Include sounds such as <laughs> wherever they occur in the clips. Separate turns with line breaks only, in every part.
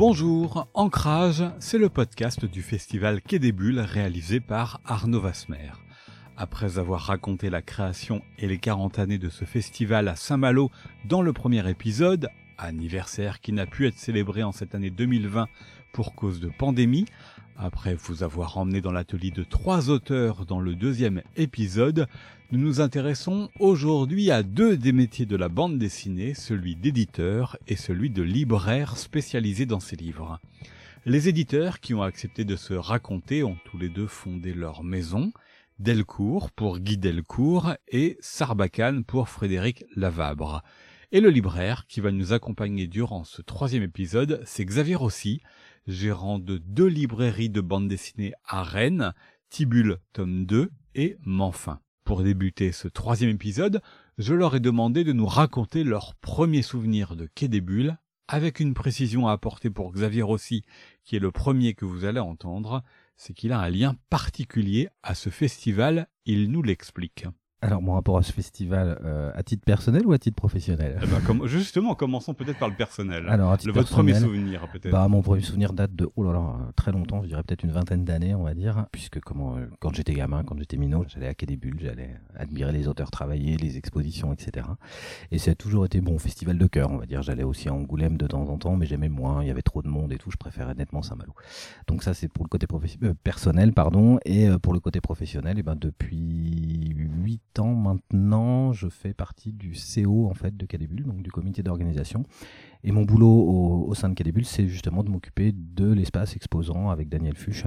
Bonjour, Ancrage, c'est le podcast du festival Quai des Bulles réalisé par Arnaud Vasmer. Après avoir raconté la création et les 40 années de ce festival à Saint-Malo dans le premier épisode, anniversaire qui n'a pu être célébré en cette année 2020 pour cause de pandémie, après vous avoir emmené dans l'atelier de trois auteurs dans le deuxième épisode, nous nous intéressons aujourd'hui à deux des métiers de la bande dessinée, celui d'éditeur et celui de libraire spécialisé dans ces livres. Les éditeurs qui ont accepté de se raconter ont tous les deux fondé leur maison, Delcourt pour Guy Delcourt et Sarbacane pour Frédéric Lavabre. Et le libraire qui va nous accompagner durant ce troisième épisode, c'est Xavier Rossi, gérant de deux librairies de bande dessinée à Rennes, Tibule tome 2 et Manfin. Pour débuter ce troisième épisode, je leur ai demandé de nous raconter leurs premiers souvenirs de Quai des Bulles, avec une précision à apporter pour Xavier Rossi, qui est le premier que vous allez entendre, c'est qu'il a un lien particulier à ce festival, il nous l'explique.
Alors, mon rapport à ce festival, euh, à titre personnel ou à titre professionnel
eh ben, comme, Justement, commençons peut-être par le personnel. Alors, à titre le, votre premier souvenir, peut-être.
Bah, mon premier souvenir date de, oh là là, très longtemps, je dirais peut-être une vingtaine d'années, on va dire, puisque comment, euh, quand j'étais gamin, quand j'étais minot, j'allais à Quai des Bulles, j'allais admirer les auteurs travailler, les expositions, etc. Et ça a toujours été bon festival de cœur, on va dire. J'allais aussi à Angoulême de temps en temps, mais j'aimais moins, il y avait trop de monde et tout, je préférais nettement Saint-Malo. Donc ça, c'est pour le côté euh, personnel, pardon, et pour le côté professionnel, et ben depuis 8 maintenant, je fais partie du CO en fait de Cadébule, donc du comité d'organisation. Et mon boulot au, au sein de Cadébule, c'est justement de m'occuper de l'espace exposant avec Daniel Fuchs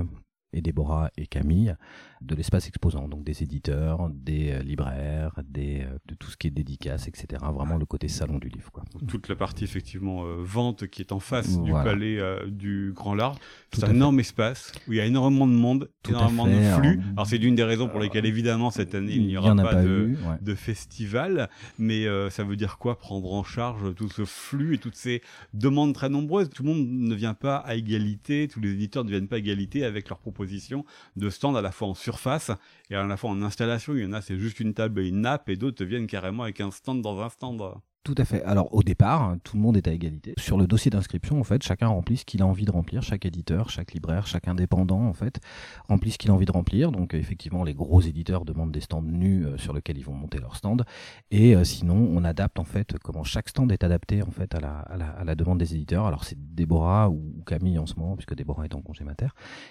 et Déborah et Camille de l'espace exposant, donc des éditeurs, des euh, libraires, des, euh, de tout ce qui est dédicace, etc. Vraiment le côté salon du livre. Quoi.
Toute la partie effectivement euh, vente qui est en face du palais du Grand Large. C'est un énorme espace où il y a énormément de monde, énormément de flux. Alors c'est l'une des raisons pour lesquelles évidemment cette année il n'y aura pas, de, de, festival, mais ça veut dire quoi prendre en charge tout ce flux et toutes ces demandes très nombreuses? Tout le monde ne vient pas à égalité, tous les éditeurs ne viennent pas à égalité avec leurs propositions de stand à la fois en sur surface et à la fois en installation, il y en a c'est juste une table et une nappe et d'autres viennent carrément avec un stand dans un stand.
Tout à fait. Alors au départ, tout le monde est à égalité. Sur le dossier d'inscription, en fait, chacun remplit ce qu'il a envie de remplir. Chaque éditeur, chaque libraire, chaque indépendant, en fait, remplit ce qu'il a envie de remplir. Donc effectivement, les gros éditeurs demandent des stands nus euh, sur lesquels ils vont monter leur stand. Et euh, sinon, on adapte en fait comment chaque stand est adapté en fait à la, à la, à la demande des éditeurs. Alors c'est Déborah ou Camille en ce moment, puisque Déborah est en congé mater,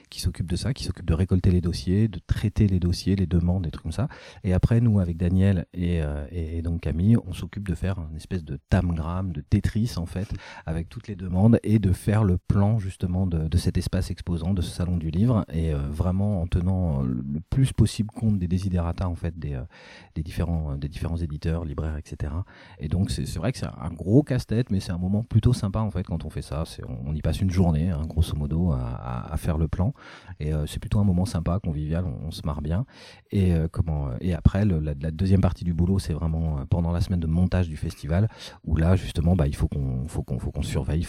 qui s'occupe de ça, qui s'occupe de récolter les dossiers, de traiter les dossiers, les demandes, des trucs comme ça. Et après, nous, avec Daniel et, euh, et, donc Camille, on s'occupe de faire espèce de tam de Tetris en fait, avec toutes les demandes et de faire le plan justement de, cet espace exposant, de ce salon du livre et euh, vraiment en tenant le plus possible compte des desiderata en fait des, euh, des différents des différents éditeurs, libraires, etc. Et donc c'est vrai que c'est un gros casse-tête, mais c'est un moment plutôt sympa en fait quand on fait ça. On, y passe une journée, hein, grosso modo, à, faire le plan et euh, c'est plutôt un moment sympa, convivial, on, se marre bien. Et comment et après la, deuxième partie du boulot, c'est vraiment pendant la semaine de montage du festival où là justement bah, il faut qu'on faut faut qu'on surveille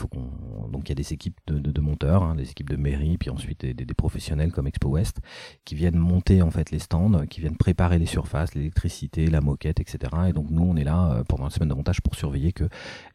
donc il y a des équipes de, monteurs hein, des équipes de mairie puis ensuite des, professionnels comme Expo West qui viennent monter en fait les stands qui viennent préparer les surfaces l'électricité la moquette etc et donc nous on est là euh, pendant la semaine de pour surveiller que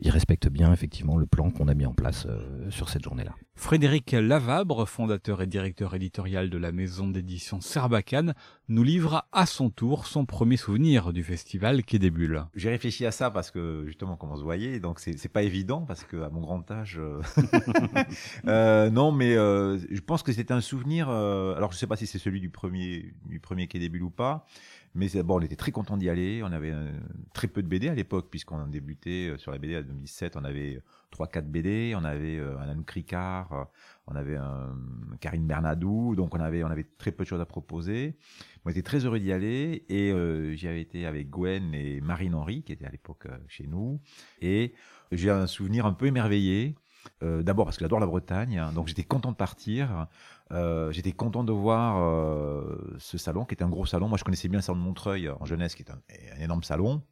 ils respectent bien effectivement le plan qu'on a mis en place euh, sur cette journée là
Frédéric Lavabre fondateur et directeur éditorial de la maison d'édition Serbacane nous livre à son tour son premier souvenir du festival Quai des Bulles
j'ai réfléchi à ça parce que justement comment se voyait, donc c'est pas évident parce que à mon grand âge, euh, <laughs> euh, non, mais euh, je pense que c'était un souvenir. Euh, alors je sais pas si c'est celui du premier du premier quai des bulles ou pas, mais bon, on était très content d'y aller. On avait euh, très peu de BD à l'époque puisqu'on a débuté sur la BD en 2017. On avait trois quatre BD, on avait un Anne Cricard, on avait un Karine Bernadou, donc on avait on avait très peu de choses à proposer. On était très heureux d'y aller et euh, j'y avais été avec Gwen et Marine Henry qui étaient à l'époque euh, chez nous et j'ai un souvenir un peu émerveillé. Euh, D'abord parce que j'adore la Bretagne, hein, donc j'étais content de partir. Euh, j'étais content de voir euh, ce salon qui était un gros salon. Moi, je connaissais bien le salon de Montreuil en jeunesse, qui est un, énorme salon.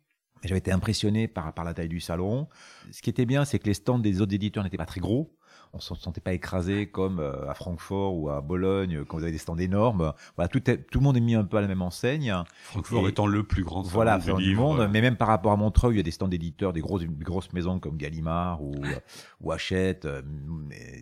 J'avais été impressionné par, par la taille du salon. Ce qui était bien, c'est que les stands des autres éditeurs n'étaient pas très gros. On se sentait pas écrasé comme à Francfort ou à Bologne quand vous avez des stands énormes. Voilà, tout, tout le monde est mis un peu à la même enseigne.
Francfort étant le plus grand
voilà,
du
monde, mais même par rapport à Montreuil, il y a des stands d'éditeurs, des grosses, grosses maisons comme Gallimard ou, ou Hachette,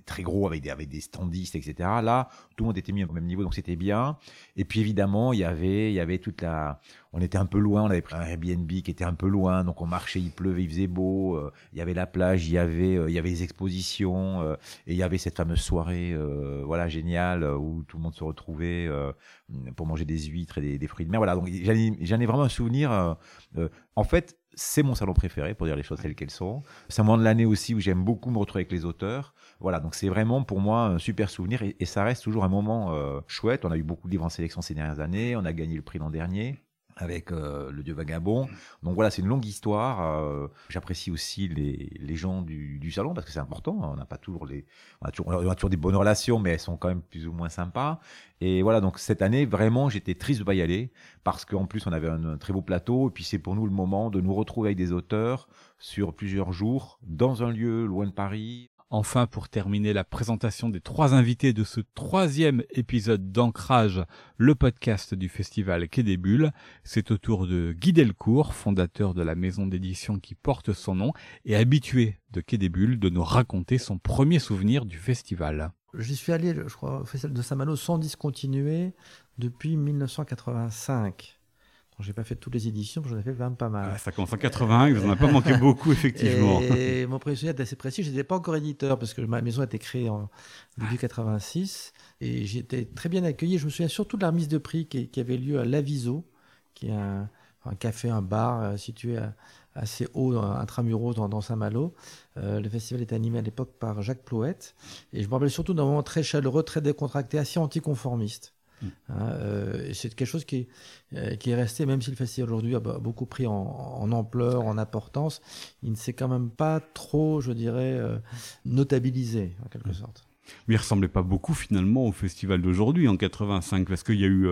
très gros avec des, avec des standistes, etc. Là, tout le monde était mis au même niveau, donc c'était bien. Et puis évidemment, il y avait, il y avait toute la, on était un peu loin, on avait pris un Airbnb qui était un peu loin, donc on marchait, il pleuvait, il faisait beau, euh, il y avait la plage, il y avait, euh, il y avait les expositions, euh, et il y avait cette fameuse soirée, voilà, géniale, où tout le monde se retrouvait pour manger des huîtres et des, fruits de mer. Voilà, donc j'en ai, vraiment un souvenir. en fait, c'est mon salon préféré, pour dire les choses telles qu'elles sont. C'est un moment de l'année aussi où j'aime beaucoup me retrouver avec les auteurs. Voilà, donc c'est vraiment pour moi un super souvenir et, ça reste toujours un moment chouette. On a eu beaucoup de livres en sélection ces dernières années, on a gagné le prix l'an dernier avec euh, le dieu vagabond. Donc voilà, c'est une longue histoire. Euh, j'apprécie aussi les, les gens du, du, salon parce que c'est important. On n'a pas toujours les, on a toujours, on a toujours, des bonnes relations, mais elles sont quand même plus ou moins sympas. Et voilà, donc cette année, vraiment, j'étais triste de pas y aller parce qu'en plus, on avait un, un, très beau plateau. Et puis c'est pour nous le moment de nous retrouver avec des auteurs sur plusieurs jours dans un lieu loin de Paris.
Enfin, pour terminer la présentation des trois invités de ce troisième épisode d'Ancrage, le podcast du festival Quai des Bulles, c'est au tour de Guy Delcourt, fondateur de la maison d'édition qui porte son nom et habitué de Quai de nous raconter son premier souvenir du festival.
J'y suis allé, je crois, au festival de Saint-Malo sans discontinuer depuis 1985. J'ai pas fait toutes les éditions, j'en ai fait quand même pas mal.
ça commence en 81, vous n'en avez pas manqué <laughs> beaucoup, effectivement.
Et mon premier souvenir est assez précis, je n'étais pas encore éditeur parce que ma maison a été créée en début 86 et j'étais très bien accueilli. Je me souviens surtout de la remise de prix qui, avait lieu à l'Aviso, qui est un, café, un bar euh, situé assez haut, intramuros dans, dans Saint-Malo. Euh, le festival était animé à l'époque par Jacques Plouette et je me rappelle surtout d'un moment très chaleureux, très décontracté, assez anticonformiste. Hein, euh, c'est quelque chose qui est, euh, qui est resté, même si le festival aujourd'hui a beaucoup pris en, ampleur, en importance, il ne s'est quand même pas trop, je dirais, euh, notabilisé, en quelque sorte.
Mais il ressemblait pas beaucoup finalement au festival d'aujourd'hui en 85 parce qu'il y a eu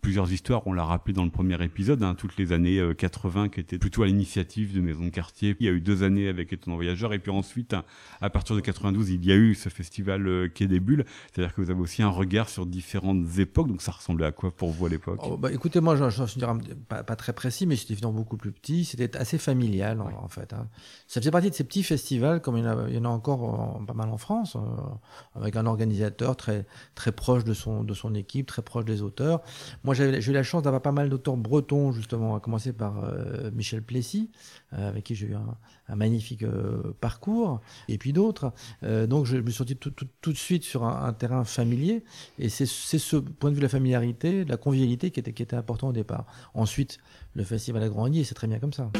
plusieurs histoires, on l'a rappelé dans le premier épisode, hein, toutes les années 80 euh, qui étaient plutôt à l'initiative de Maison de Quartier. Il y a eu deux années avec Étonnant Voyageur, et puis ensuite, hein, à partir de 92, il y a eu ce festival euh, Quai des Bulles. C'est-à-dire que vous avez aussi un regard sur différentes époques, donc ça ressemblait à quoi pour vous à l'époque?
Oh, bah, Écoutez, moi, je ne pas, pas, très précis, mais c'était évidemment beaucoup plus petit, c'était assez familial en, fait. Hein. Ça faisait partie de ces petits festivals, comme il y en a, il y en a encore pas mal en France, euh, avec un organisateur très, très proche de son, de son équipe, très proche des auteurs. Moi, j'ai eu la chance d'avoir pas mal d'auteurs bretons, justement, à commencer par euh, Michel Plessis, euh, avec qui j'ai eu un, magnifique euh, parcours, et puis d'autres. donc, je me suis senti tout, de suite sur un, terrain familier, et c'est ce point de vue de la familiarité, de la convivialité qui était, qui était important au départ. Ensuite, le festival a grandi, et c'est très bien comme ça.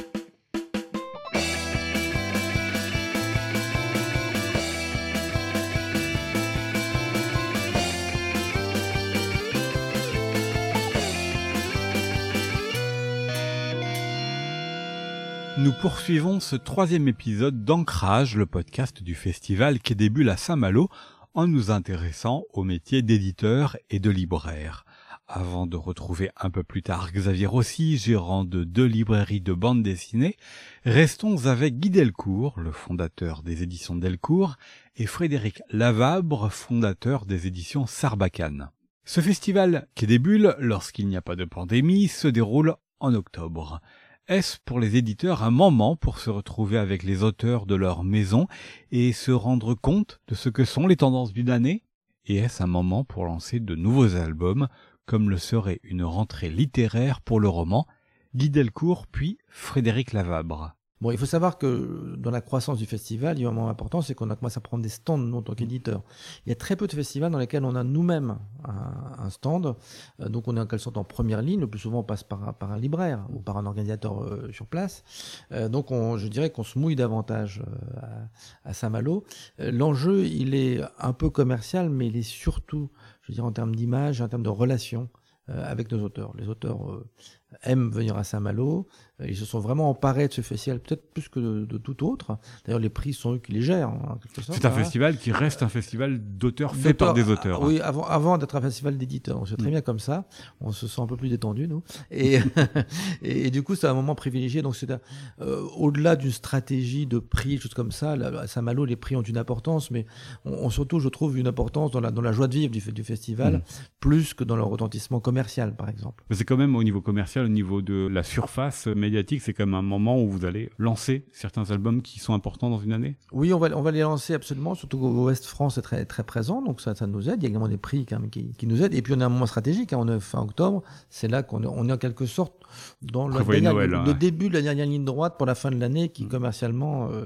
Poursuivons ce troisième épisode d'Ancrage, le podcast du festival qui débute à Saint-Malo, en nous intéressant au métier d'éditeur et de libraire. Avant de retrouver un peu plus tard Xavier Rossi, gérant de deux librairies de bande dessinée, restons avec Guy Delcourt, le fondateur des éditions Delcourt, et Frédéric Lavabre, fondateur des éditions Sarbacane. Ce festival, qui débule lorsqu'il n'y a pas de pandémie, se déroule en octobre. Est-ce pour les éditeurs un moment pour se retrouver avec les auteurs de leur maison et se rendre compte de ce que sont les tendances d'une année? Et est-ce un moment pour lancer de nouveaux albums, comme le serait une rentrée littéraire pour le roman? Guy Delcourt puis Frédéric Lavabre
Bon, il faut savoir que dans la croissance du festival, il y a un moment important, c'est qu'on a commencé à prendre des stands en tant qu'éditeur. Il y a très peu de festivals dans lesquels on a nous-mêmes un, stand, euh, donc on est en quelque sorte en première ligne. Le plus souvent, on passe par, un libraire ou par un organisateur euh, sur place. Euh, donc, on, je dirais qu'on se mouille davantage à, à Saint-Malo. L'enjeu, il est un peu commercial, mais il est surtout, je veux dire, en termes d'image, en termes de relations avec nos auteurs. Les auteurs aiment venir à Saint-Malo. Euh, Ils se sont vraiment emparés de ce festival, peut-être plus que de, de tout autre. D'ailleurs, les prix sont eux qui les gèrent, hein.
C'est un
hein.
festival qui reste un festival d'auteurs fait par des auteurs.
Ah, oui, avant, avant d'être un festival d'éditeurs. C'est très
Mm.
bien comme ça. On se sent un peu plus détendu, nous. Et, <laughs> et, et du coup, c'est un moment privilégié. Donc, c'est euh, au-delà d'une stratégie de prix, choses comme ça. là, à Saint-Malo, les prix ont une importance, mais ont surtout, je trouve, une importance dans la, dans la joie de vivre du, du festival,
Mm.
plus que dans le retentissement commercial, par exemple.
Mais c'est quand même au niveau commercial, au niveau de la surface médiatique, c'est quand même un moment où vous allez lancer certains albums qui sont importants dans une année?
Oui, on va, on va les lancer absolument, surtout Ouest France est très, très présent, donc ça, ça nous aide. Il y a également des prix quand même qui, qui nous aident. Et puis on a un moment stratégique, hein, on est fin octobre, c'est là qu'on est, on est en quelque sorte dans le, dernière-
Noël,
le-
ouais.
le début de la dernière ligne droite pour la fin de l'année qui
Mm.
commercialement euh,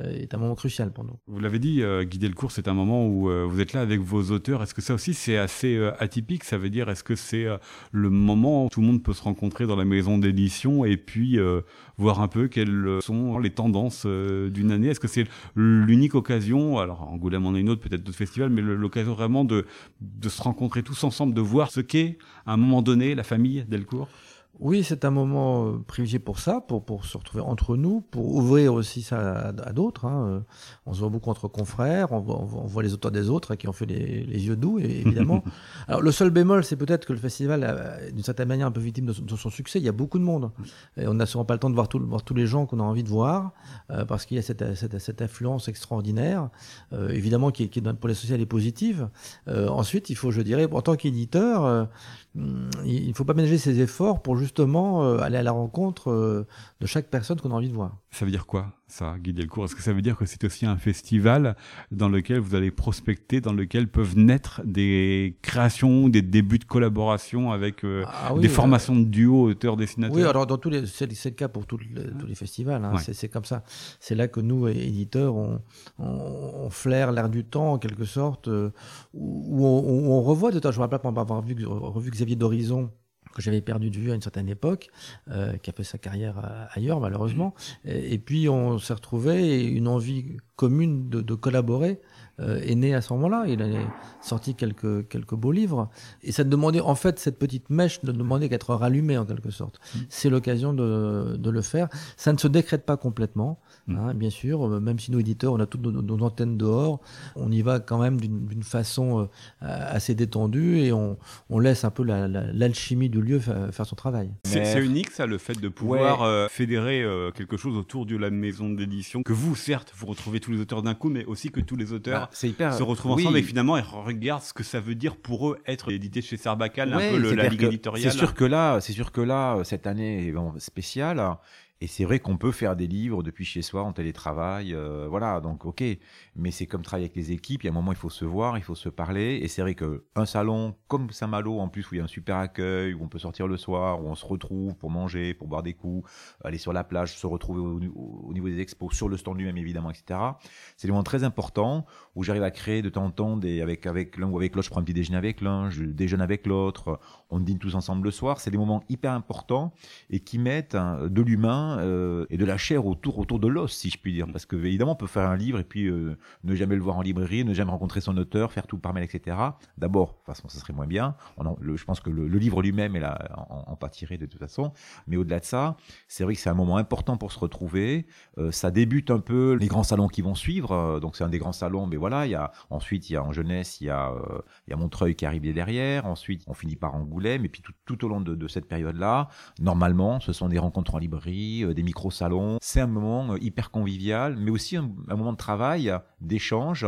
euh, est un moment crucial pour nous.
Vous l'avez dit, euh, Guy Delcourt, c'est un moment où euh, vous êtes là avec vos auteurs. Est-ce que ça aussi c'est assez atypique? Ça veut dire, est-ce que c'est le moment où tout le monde peut se rencontrer? Dans la maison d'édition et puis euh, voir un peu quelles sont les tendances euh, d'une année. Est-ce que c'est l'unique occasion, alors Angoulême en a une autre, peut-être d'autres festivals, mais l'occasion vraiment de, de se rencontrer tous ensemble, de voir ce qu'est à un moment donné la famille Delcourt?
Oui, c'est un moment euh, privilégié pour ça, pour, pour se retrouver entre nous, pour ouvrir aussi ça à, à d'autres. hein. Euh, On se voit beaucoup entre confrères, on voit, on voit- les auteurs des autres qui ont fait les, les yeux doux, et- évidemment. <laughs> Alors le seul bémol, c'est peut-être que le festival, d'une certaine manière, un peu victime de son, de son succès. Il y a beaucoup de monde. Et on n'a souvent pas le temps de voir, tout- voir tous les gens qu'on a envie de voir, euh, parce qu'il y a cette, cette, cette influence extraordinaire, euh, évidemment, qui, est- qui pour les sociales est positive. Euh, ensuite, il faut, je dirais, en tant qu'éditeur, euh, il ne faut pas ménager ses efforts pour justement euh, aller à la rencontre euh, de chaque personne qu'on a envie de voir.
Ça veut dire quoi, ça, Guy Delcourt? Est-ce que ça veut dire que c'est aussi un festival dans lequel vous allez prospecter, dans lequel peuvent naître des créations, des débuts de collaboration avec euh,
Ah oui,
des formations de duo auteurs-dessinateurs
Oui, alors dans tous les, c'est le cas pour tous les, tous les festivals. hein.
Ouais.
C'est- comme ça. C'est là que nous, éditeurs, on, on, on flaire l'air du temps en quelque sorte, où, on, où on revoit de temps. Je me rappelle pour avoir vu, revu D'Horizon que j'avais perdu de vue à une certaine époque, euh, qui a fait sa carrière euh, ailleurs malheureusement. Et, puis on s'est retrouvé et une envie commune de collaborer euh, est née à ce moment-là. Il a sorti quelques, quelques beaux livres. Et ça demandait, en fait, cette petite mèche ne demandait qu'à être rallumée en quelque sorte. C'est l'occasion de, de le faire. Ça ne se décrète pas complètement,
Mm.
hein, bien sûr. Euh, Même si nous, éditeurs, on a toutes nos, nos antennes dehors, on y va quand même d'une façon euh, assez détendue et on, on laisse un peu la- la- l'alchimie du lieu fa- faire son travail.
C'est unique ça, le fait de pouvoir euh, fédérer euh, quelque chose autour de la maison d'édition, que vous, certes, vous retrouvez tous les auteurs d'un coup, mais aussi que tous les auteurs
C'est hyper.
se retrouvent
oui.
ensemble et finalement ils regardent ce que ça veut dire pour eux être édité chez
Ouais,
un peu le- la ligue éditoriale.
C'est sûr que là, c'est sûr que là, cette année est spéciale. Et c'est vrai qu'on peut faire des livres depuis chez soi en télétravail, euh, voilà. Donc ok, mais c'est comme travailler avec les équipes. Il y a un moment, il faut se voir, il faut se parler. Et c'est vrai que un salon comme Saint-Malo, en plus où il y a un super accueil, où on peut sortir le soir, où on se retrouve pour manger, pour boire des coups, aller sur la plage, se retrouver au, au niveau des expos, sur le stand lui-même évidemment, etc. C'est des moments très importants où j'arrive à créer de temps en temps des avec avec l'un ou avec l'autre. Je prends un petit déjeuner avec l'un, je déjeune avec l'autre. On dîne tous ensemble le soir. C'est des moments hyper importants et qui mettent hein, de l'humain euh, et de la chair autour autour de l'os, si je puis dire. Parce que évidemment, on peut faire un livre et puis euh, ne jamais le voir en librairie, ne jamais rencontrer son auteur, faire tout par mail, etc. D'abord, de toute façon, ça serait moins bien. Je pense que le, livre lui-même est là, en, en de toute façon. Mais au-delà de ça, c'est vrai que c'est un moment important pour se retrouver. Euh, ça débute un peu les grands salons qui vont suivre. Donc c'est un des grands salons, mais voilà. Il y a ensuite il y a en jeunesse, il y a Montreuil qui arrive derrière. Ensuite, on finit par Angoulême. Et puis tout, au long de cette période-là, normalement, ce sont des rencontres en librairie, euh, des micro-salons. C'est un moment euh, hyper convivial, mais aussi un, un moment de travail, d'échange.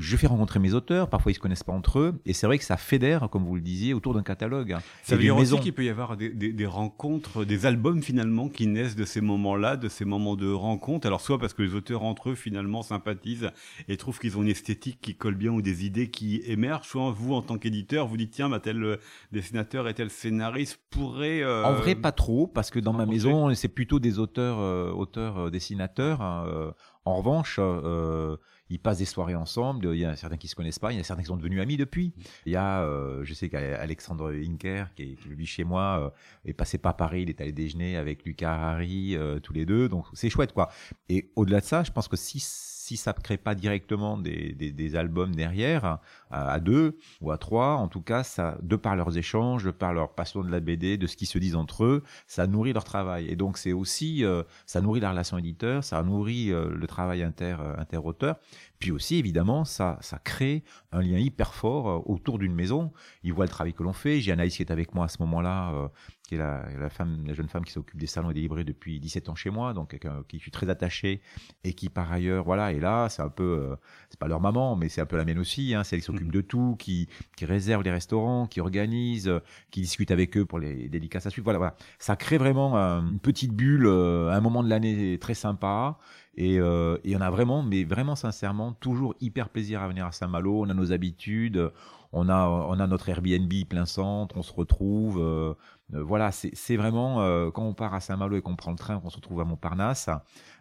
Je fais rencontrer mes auteurs, parfois ils se connaissent pas entre eux, et c'est vrai que ça fédère, comme vous le disiez, autour d'un catalogue.
Ça veut dire
maison.
aussi qu'il peut y avoir des, des- des rencontres, des albums finalement qui naissent de ces moments-là, de ces moments de rencontre. Alors soit parce que les auteurs entre eux finalement sympathisent et trouvent qu'ils ont une esthétique qui colle bien ou des idées qui émergent. Soit vous en tant qu'éditeur, vous dites tiens, bah, tel euh, dessinateur et tel scénariste pourrait. euh,
En vrai, pas trop, parce que dans ma maison, c'est plutôt des auteurs, euh, auteurs, dessinateurs. hein, euh. en revanche, euh, ils passent des soirées ensemble. Il y a certains qui se connaissent pas, il y en a certains qui sont devenus amis depuis. Il y a, euh, je sais qu'Alexandre Inker, qui, est, vit chez moi, euh, est passé par Paris, il est allé déjeuner avec Lucas Harry, euh, tous les deux. Donc c'est chouette, quoi. Et au-delà de ça, je pense que si si ça ne crée pas directement des, albums derrière, à, deux ou à trois, en tout cas, ça, de par leurs échanges, de par leur passion de la BD, de ce qu'ils se disent entre eux, ça nourrit leur travail. Et donc c'est aussi, euh, ça nourrit la relation éditeur, ça nourrit euh, le travail inter, inter-auteur. Puis aussi, évidemment, ça, ça crée un lien hyper fort autour d'une maison. Ils voient le travail que l'on fait. J'ai Anaïs qui est avec moi à ce moment-là, qui est la, la, femme, la jeune femme qui s'occupe des salons et des librairies depuis 17 ans chez moi, donc qui je suis très attaché et qui par ailleurs, voilà, et là, c'est un peu, euh, c'est pas leur maman, mais c'est un peu la mienne aussi, hein, c'est elle qui s'occupe mhm. de tout, qui, qui réserve les restaurants, qui organise, euh, qui discute avec eux pour les dédicaces à suivre. Voilà, voilà. Ça crée vraiment euh, une petite bulle, un moment de l'année très sympa. Et, euh, et, on a vraiment, mais vraiment sincèrement, toujours hyper plaisir à venir à Saint-Malo. On a nos habitudes, on a, on a notre Airbnb plein centre, on se retrouve. Euh, euh, voilà, c'est vraiment euh, quand on part à Saint-Malo et qu'on prend le train, qu'on se retrouve à Montparnasse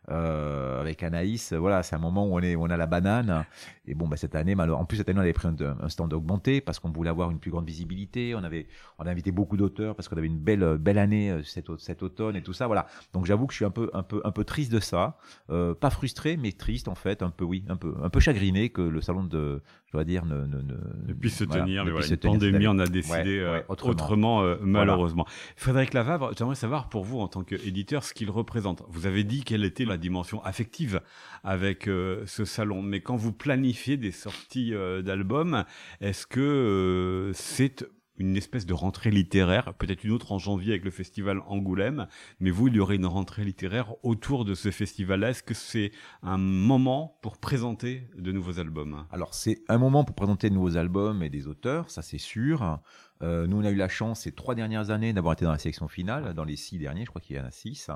euh, avec Anaïs. Voilà, c'est un moment où on est, où on a la banane. Et bon, bah, cette année, en plus cette année, on avait pris un, stand augmenté parce qu'on voulait avoir une plus grande visibilité. On avait, on a invité beaucoup d'auteurs parce qu'on avait une belle, belle année cet, cet automne et tout ça. Voilà. Donc j'avoue que je suis un peu, un peu, un peu triste de ça. pas frustré, mais triste en fait, un peu, oui, un peu, un peu chagriné que le salon de, je dois dire, ne, ne,
ne, puisse se tenir. Mais voilà, une pandémie, on a décidé autrement, malheureusement. Frédéric Lavavre, j'aimerais savoir pour vous en tant qu'éditeur ce qu'il représente. Vous avez dit quelle était la dimension affective avec euh, ce salon, mais quand vous planifiez des sorties euh, d'albums, est-ce que euh, c'est une espèce de rentrée littéraire, peut-être une autre en janvier avec le festival Angoulême, mais vous, il y aurait une rentrée littéraire autour de ce festival-là. Est-ce que c'est un moment pour présenter de nouveaux albums?
Alors, c'est un moment pour présenter de nouveaux albums et des auteurs, ça c'est sûr. Euh, nous, on a eu la chance ces trois dernières années d'avoir été dans la sélection finale, dans les six derniers, je crois qu'il y en a six.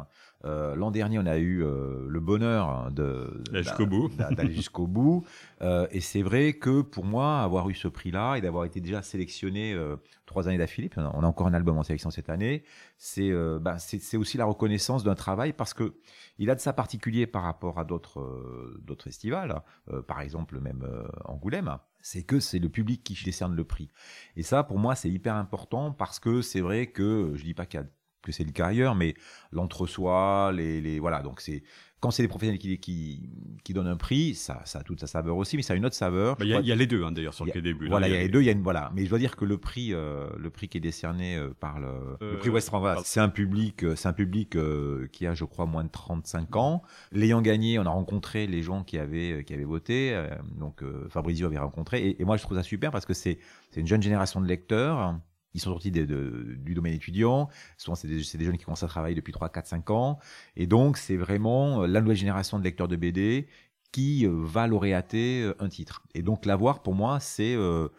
Euh, L'an dernier, on a eu euh, le bonheur de
d'aller jusqu'au bout.
Jusqu'au bout. <laughs> Euh, et c'est vrai que pour moi, avoir eu ce prix-là et d'avoir été déjà sélectionné euh, trois années d'affilée, on a encore un album en sélection cette année, c'est bah, c'est aussi la reconnaissance d'un travail parce que il a de ça particulier par rapport à d'autres d'autres festivals, par exemple même Angoulême c'est que c'est le public qui décerne le prix. Et ça, pour moi, c'est hyper important parce que c'est vrai que, je dis pas que c'est le cas ailleurs, mais l'entre-soi, les, les, voilà, donc c'est, quand c'est des professionnels qui, qui, qui, donnent un prix, ça, ça a toute sa saveur aussi, mais ça a une autre saveur.
Bah, il y, y, a les deux, hein, d'ailleurs, sur le quai des Bulles.
Voilà, il y, a les deux. Il y a une, voilà, mais je dois dire que le prix, euh, le prix qui est décerné euh, par le, le prix euh, West voilà, c'est un public, c'est un public qui a, je crois, moins de 35 ans. L'ayant gagné, on a rencontré les gens qui avaient, qui avaient voté. donc Fabrizio avait rencontré, et, et, moi je trouve ça super parce que c'est, c'est une jeune génération de lecteurs ils sont sortis du domaine étudiant. Souvent, c'est des, des, jeunes qui commencent à travailler depuis 3, 4, 5 ans. Et donc, c'est vraiment la nouvelle génération de lecteurs de BD qui euh, va lauréater euh, un titre. Et donc, l'avoir, pour moi, c'est euh,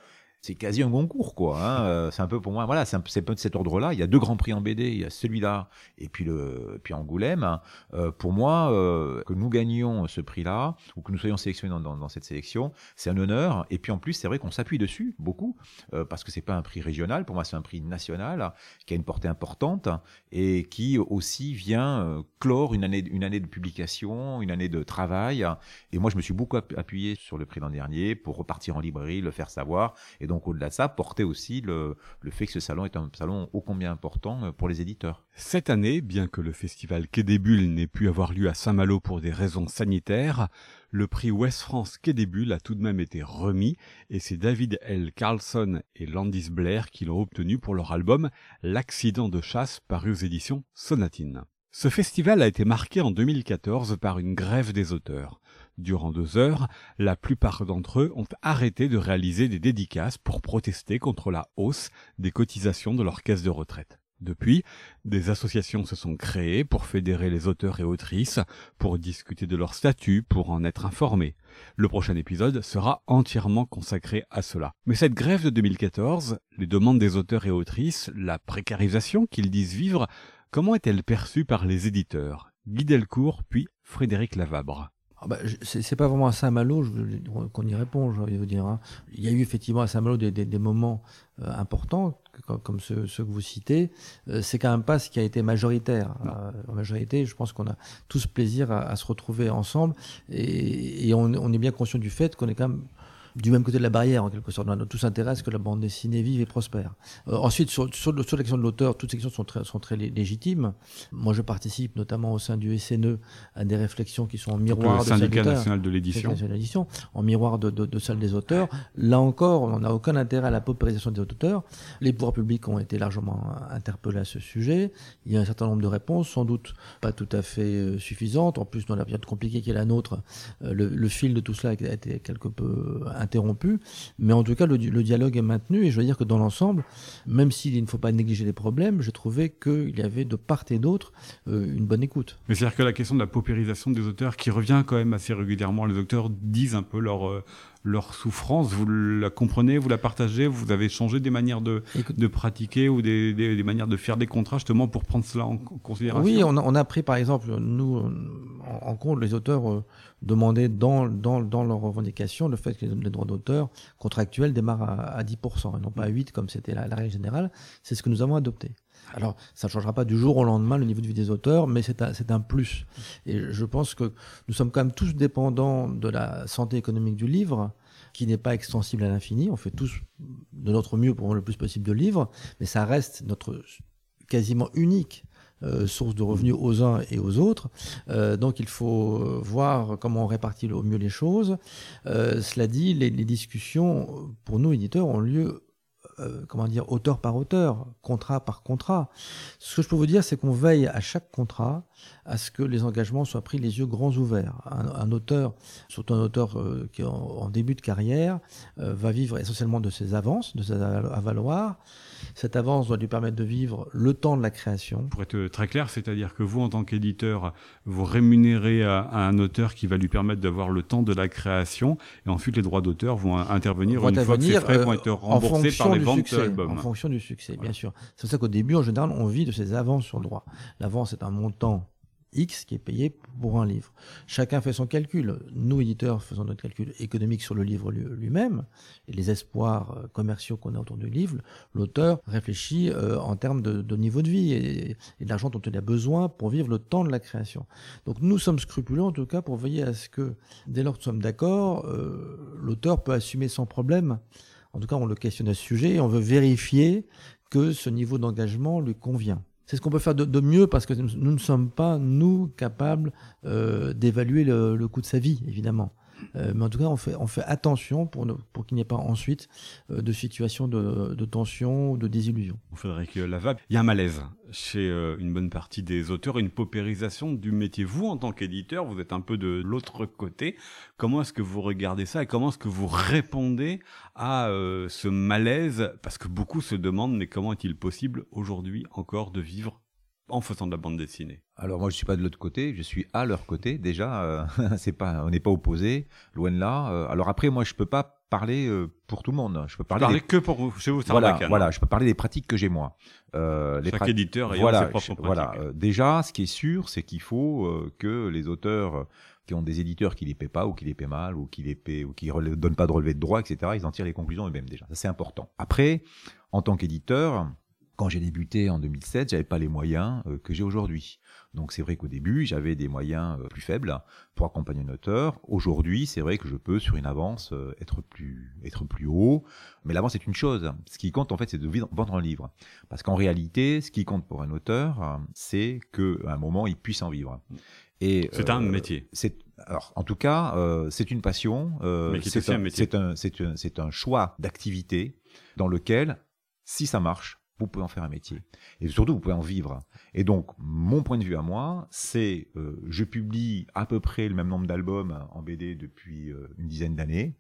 c'est quasi un concours, quoi. Hein. <laughs> Euh, c'est un peu pour moi, voilà, c'est un, peu de cet ordre-là. Il y a deux grands prix en BD, il y a celui-là et puis le, puis Angoulême. Hein. Euh, pour moi, euh, que nous gagnions ce prix-là ou que nous soyons sélectionnés dans, dans, cette sélection, c'est un honneur. Et puis en plus, c'est vrai qu'on s'appuie dessus beaucoup euh, parce que c'est pas un prix régional. Pour moi, c'est un prix national qui a une portée importante et qui aussi vient clore une année, une année de publication, une année de travail. Et moi, je me suis beaucoup appuyé sur le prix l'an dernier pour repartir en librairie, le faire savoir et donc au-delà de ça, porter aussi le, fait que ce salon est un salon ô combien important euh, pour les éditeurs.
Cette année, bien que le festival Quai des Bulles n'ait pu avoir lieu à Saint-Malo pour des raisons sanitaires, le prix West France Quai des Bulles a tout de même été remis et c'est David L. Carlson et Landis Blair qui l'ont obtenu pour leur album L'accident de chasse paru aux éditions Sonatine. Ce festival a été marqué en 2014 par une grève des auteurs. Durant deux heures, la plupart d'entre eux ont arrêté de réaliser des dédicaces pour protester contre la hausse des cotisations de leur caisse de retraite. Depuis, des associations se sont créées pour fédérer les auteurs et autrices, pour discuter de leur statut, pour en être informés. Le prochain épisode sera entièrement consacré à cela. Mais cette grève de 2014, les demandes des auteurs et autrices, la précarisation qu'ils disent vivre, comment est-elle perçue par les éditeurs Guy Delcourt puis Frédéric Lavabre?
Ah bah, c'est pas vraiment à Saint-Malo qu'on y répond, je vous dire. Hein. Il y a eu effectivement à Saint-Malo des, des, des, moments euh, importants, comme, ceux, ceux, que vous citez. Euh, c'est quand même pas ce qui a été majoritaire. Euh, en majorité, je pense qu'on a tous plaisir à, à, se retrouver ensemble et, et on, on, est bien conscient du fait qu'on est quand même du même côté de la barrière, en quelque sorte. On a tous intérêt à ce que la bande dessinée vive et prospère. Euh, ensuite, sur, sur, sur l'action de l'auteur, toutes ces questions sont très, sont très légitimes. Moi, je participe notamment au sein du SNE à des réflexions qui sont en miroir
le
de
syndicat national de l'édition,
en miroir de, de, de, celle des auteurs. Là encore, on n'a aucun intérêt à la paupérisation des auteurs. Les pouvoirs publics ont été largement interpellés à ce sujet. Il y a un certain nombre de réponses, sans doute pas tout à fait euh, suffisantes. En plus, dans la période compliquée qui est la nôtre, euh, le, le fil de tout cela a été quelque peu interrompu. Mais en tout cas, le, le dialogue est maintenu et je veux dire que dans l'ensemble, même s'il ne faut pas négliger les problèmes, je trouvais qu'il y avait de part et d'autre euh, une bonne écoute.
Mais c'est-à-dire que la question de la paupérisation des auteurs qui revient quand même assez régulièrement, les auteurs disent un peu leur, euh, leur souffrance, vous la comprenez, vous la partagez, vous avez changé des manières de, Écoute, de pratiquer ou des, des, des, manières de faire des contrats justement pour prendre cela en considération?
Oui, on a, on a pris par exemple, nous, en, compte les auteurs euh, demandaient dans, dans, dans leurs revendications le fait que les droits d'auteur contractuels démarrent à, à 10% et non pas à 8% comme c'était la, la règle générale. C'est ce que nous avons adopté. Alors, ça ne changera pas du jour au lendemain le niveau de vie des auteurs, mais c'est un, un, plus. Et je pense que nous sommes quand même tous dépendants de la santé économique du livre, qui n'est pas extensible à l'infini. On fait tous de notre mieux pour vendre le plus possible de livres, mais ça reste notre quasiment unique euh, source de revenus aux uns et aux autres. Euh, donc il faut voir comment on répartit au mieux les choses. Euh, cela dit, les, discussions, pour nous éditeurs, ont lieu comment dire, auteur par auteur, contrat par contrat. Ce que je peux vous dire, c'est qu'on veille à chaque contrat à ce que les engagements soient pris les yeux grands ouverts. Un, un auteur, surtout un auteur qui est en, début de carrière, va vivre essentiellement de ses avances, de ses avaloirs. Cette avance doit lui permettre de vivre le temps de la création.
Pour être très clair, c'est-à-dire que vous, en tant qu'éditeur, vous rémunérez à, à, un auteur qui va lui permettre d'avoir le temps de la création, et ensuite les droits d'auteur vont intervenir
vont
une
intervenir,
fois que ces frais euh, vont être remboursés par les ventes d'albums.
En fonction du succès, bien sûr. C'est pour ça qu'au début, en général, on vit de ces avances sur droit. L'avance est un montant X qui est payé pour un livre. Chacun fait son calcul. Nous, éditeurs, faisons notre calcul économique sur le livre lui-même et les espoirs euh, commerciaux qu'on a autour du livre. L'auteur réfléchit euh, en termes de, niveau de vie et, et de l'argent dont il a besoin pour vivre le temps de la création. Donc nous sommes scrupuleux en tout cas pour veiller à ce que, dès lors que nous sommes d'accord, euh, l'auteur peut assumer sans problème. En tout cas, on le questionne à ce sujet et on veut vérifier que ce niveau d'engagement lui convient c'est ce qu'on peut faire de, mieux parce que nous ne sommes pas, nous, capables euh, d'évaluer le, coût de sa vie, évidemment. Euh, mais en tout cas, on fait, on fait attention pour, qu'il n'y ait pas ensuite euh, de situations de, tension ou de désillusion.
Frédéric Lavabe, il y a un malaise chez euh, une bonne partie des auteurs, une paupérisation du métier. Vous, en tant qu'éditeur, vous êtes un peu de l'autre côté. Comment est-ce que vous regardez ça et comment est-ce que vous répondez à ce malaise? Parce que beaucoup se demandent, mais comment est-il possible aujourd'hui encore de vivre en faisant de la bande dessinée
Alors moi je suis pas de l'autre côté, je suis à leur côté déjà. Euh, <laughs> c'est pas, on n'est pas opposés, loin de là. Euh, alors après moi je peux pas parler euh, pour tout le monde. Je peux parler,
parler des... que pour vous, chez vous.
Voilà, voilà. Je peux parler des pratiques que j'ai moi.
Euh, Chaque éditeur ayant
voilà,
ses propres pratiques.
Voilà. Euh, déjà, ce qui est sûr, c'est qu'il faut euh, que les auteurs qui ont des éditeurs qui les paient pas ou qui les paient mal ou qui les paient ou qui ne donnent pas de relevé de droit, etc. Ils en tirent les conclusions eux-mêmes déjà. Ça c'est important. Après, en tant qu'éditeur quand j'ai débuté en 2007, j'avais pas les moyens euh, que j'ai aujourd'hui. Donc c'est vrai qu'au début, j'avais des moyens euh, plus faibles pour accompagner un auteur. Aujourd'hui, c'est vrai que je peux sur une avance euh, être plus être plus haut, mais l'avance est une chose. Ce qui compte en fait, c'est de vendre un livre. Parce qu'en réalité, ce qui compte pour un auteur, c'est que à un moment, il puisse en vivre.
Et c'est un métier.
C'est alors, en tout cas, euh, c'est une passion. Euh, c'est un, un, un, un choix d'activité dans lequel, si ça marche, vous pouvez en faire un métier. Et surtout, vous pouvez en vivre. Et donc, mon point de vue à moi, c'est, euh, je publie à peu près le même nombre d'albums en BD depuis euh, une dizaine d'années,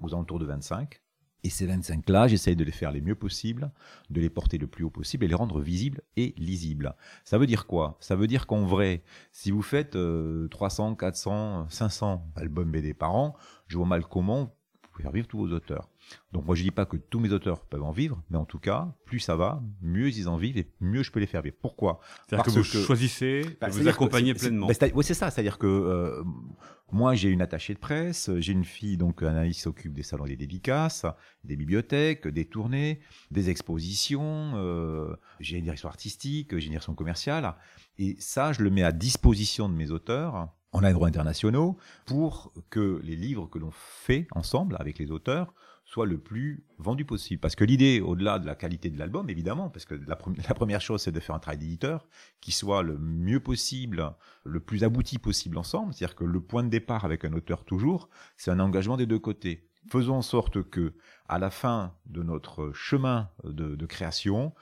aux alentours de 25. Et ces 25-là, j'essaye de les faire les mieux possible, de les porter le plus haut possible et les rendre visibles et lisibles. Ça veut dire quoi? Ça veut dire qu'en vrai, si vous faites euh, 300, 400, 500 albums BD par an, je vois mal comment vous pouvez faire vivre tous vos auteurs. Donc moi je dis pas que tous mes auteurs peuvent en vivre, mais en tout cas, plus ça va, mieux ils en vivent et mieux je peux les faire vivre. Pourquoi?
C'est-à-dire que vous que, choisissez, bah, vous accompagnez pleinement.
Bah, oui, c'est ça. C'est-à-dire que euh, moi j'ai une attachée de presse, j'ai une fille donc Anaïs s'occupe des salons des dédicaces, des bibliothèques, des tournées, des expositions. Euh, j'ai une direction artistique, j'ai une direction commerciale, et ça je le mets à disposition de mes auteurs on a droits internationaux pour que les livres que l'on fait ensemble avec les auteurs soient le plus vendus possible. Parce que l'idée, au-delà de la qualité de l'album, évidemment, parce que la, première chose, c'est de faire un travail d'éditeur qui soit le mieux possible, le plus abouti possible ensemble. C'est-à-dire que le point de départ avec un auteur toujours, c'est un engagement des deux côtés. Faisons en sorte que, à la fin de notre chemin de création,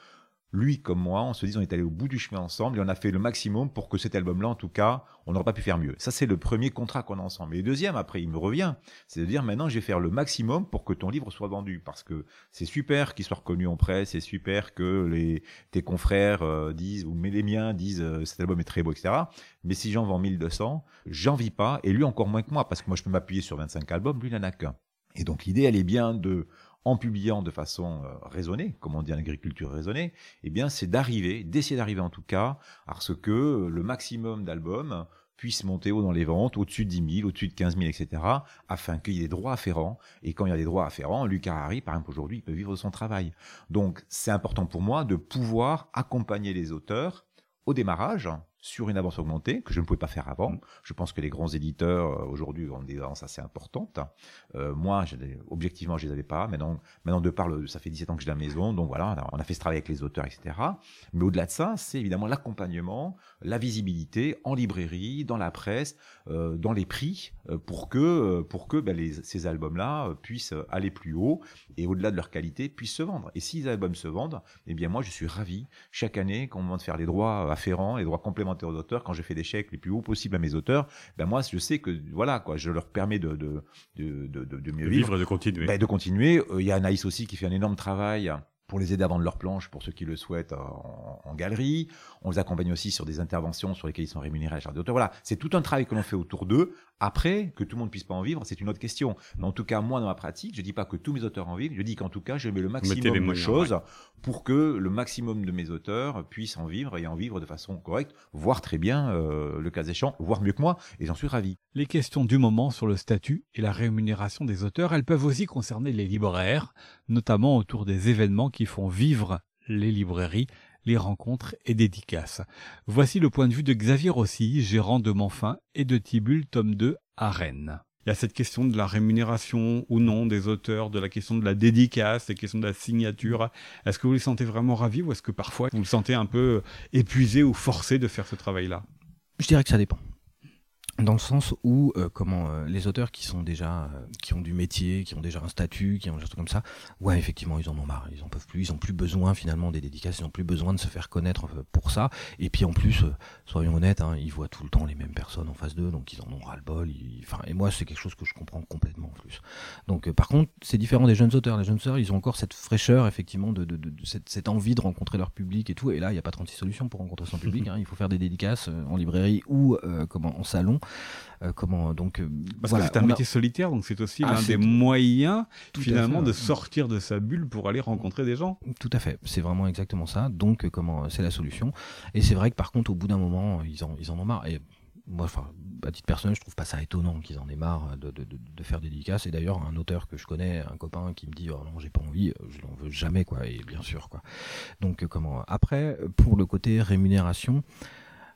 lui comme moi, on se dit on est allé au bout du chemin ensemble et on a fait le maximum pour que cet album-là, en tout cas, on n'aurait pas pu faire mieux. Ça, c'est le premier contrat qu'on a ensemble. Et le deuxième, après, il me revient, c'est de dire maintenant, je vais faire le maximum pour que ton livre soit vendu. Parce que c'est super qu'il soit reconnu en presse, c'est super que les, tes confrères euh, disent, ou les miens disent, euh, cet album est très beau, etc. Mais si j'en vends 1200, j'en vis pas, et lui encore moins que moi, parce que moi, je peux m'appuyer sur 25 albums, lui, il n'en a qu'un. Et donc, l'idée, elle est bien de en publiant de façon euh, raisonnée, comme on dit en agriculture raisonnée, eh bien, c'est d'arriver, d'essayer d'arriver en tout cas, à ce que le maximum d'albums puisse monter haut dans les ventes, au-dessus de 10 000, au-dessus de 15 000, etc., afin qu'il y ait des droits afférents. Et quand il y a des droits afférents, Lucas Harry, par exemple, aujourd'hui, peut vivre son travail. Donc, c'est important pour moi de pouvoir accompagner les auteurs au démarrage, sur une avance augmentée que je ne pouvais pas faire avant. Mm. Je pense que les grands éditeurs euh, aujourd'hui ont des avances assez importantes. Euh, moi, objectivement, je les avais pas. Maintenant, maintenant de par ça fait 17 ans que j'ai la maison, donc voilà, on a fait ce travail avec les auteurs, etc. Mais au-delà de ça, c'est évidemment l'accompagnement, la visibilité en librairie, dans la presse, euh, dans les prix, pour que pour que ben, les, ces albums-là puissent aller plus haut et au-delà de leur qualité puissent se vendre. Et si les albums se vendent, eh bien moi, je suis ravi chaque année qu'on me demande de faire les droits afférents, les droits complémentaires aux auteurs, quand je fais des chèques les plus hauts possibles à mes auteurs, ben moi je sais que voilà quoi, je leur permets de de de de, de mieux vivre,
de continuer.
Ben, de continuer. Euh, il y a Anaïs aussi qui fait un énorme travail pour les aider à vendre leur planche, pour ceux qui le souhaitent, en, galerie. On les accompagne aussi sur des interventions sur lesquelles ils sont rémunérés à la charge d'auteur. Voilà, c'est tout un travail que l'on fait autour d'eux. Après, que tout le monde puisse pas en vivre, c'est une autre question. Mais en tout cas, moi, dans ma pratique, je dis pas que tous mes auteurs en vivent, je dis qu'en tout cas, je mets le maximum de choses pour que le maximum de mes auteurs puissent en vivre et en vivre de façon correcte, voire très bien, euh, le cas échéant, voire mieux que moi, et j'en suis ravi.
Les questions du moment sur le statut et la rémunération des auteurs, elles peuvent aussi concerner les libraires, notamment autour des événements qui font vivre les librairies les rencontres et dédicaces. Voici le point de vue de Xavier Rossi, gérant de Manfin et de Tibul tome 2 à Rennes. Il y a cette question de la rémunération ou non des auteurs, de la question de la dédicace, la question de la signature. Est-ce que vous les sentez vraiment ravis ou est-ce que parfois vous le sentez un peu épuisé ou forcé de faire ce travail-là?
Je dirais que ça dépend dans le sens où euh, comment euh, les auteurs qui sont déjà euh, qui ont du métier, qui ont déjà un statut, qui ont des trucs comme ça, ouais effectivement ils en ont marre, ils en peuvent plus, ils ont plus besoin finalement des dédicaces, ils ont plus besoin de se faire connaître pour ça. Et puis en plus, soyons honnêtes, hein, ils voient tout le temps les mêmes personnes en face d'eux, donc ils en ont ras le bol. Enfin et moi c'est quelque chose que je comprends complètement en plus. Donc par contre c'est différent des jeunes auteurs. Les jeunes auteurs ils ont encore cette fraîcheur effectivement de, de, de, cette, cette, envie de rencontrer leur public et tout. Et là il n'y a pas 36 solutions pour rencontrer son public. <laughs> Hein. Il faut faire des dédicaces en librairie ou comment en salon. Euh, comment donc euh,
Parce que c'est un métier solitaire, donc c'est aussi ah, l'un des moyens finalement de sortir de sa bulle pour aller rencontrer des gens.
Tout à fait, c'est vraiment exactement ça. Donc euh, comment c'est la solution. Et c'est vrai que par contre au bout d'un moment ils en ils en ont marre. Et moi, enfin, à titre personnel, je trouve pas ça étonnant qu'ils en aient marre de, de, de, faire des dédicaces. Et d'ailleurs, un auteur que je connais, un copain qui me dit, oh non, j'ai pas envie, je n'en veux jamais, quoi. Et bien sûr, quoi. Donc, comment Après, pour le côté rémunération,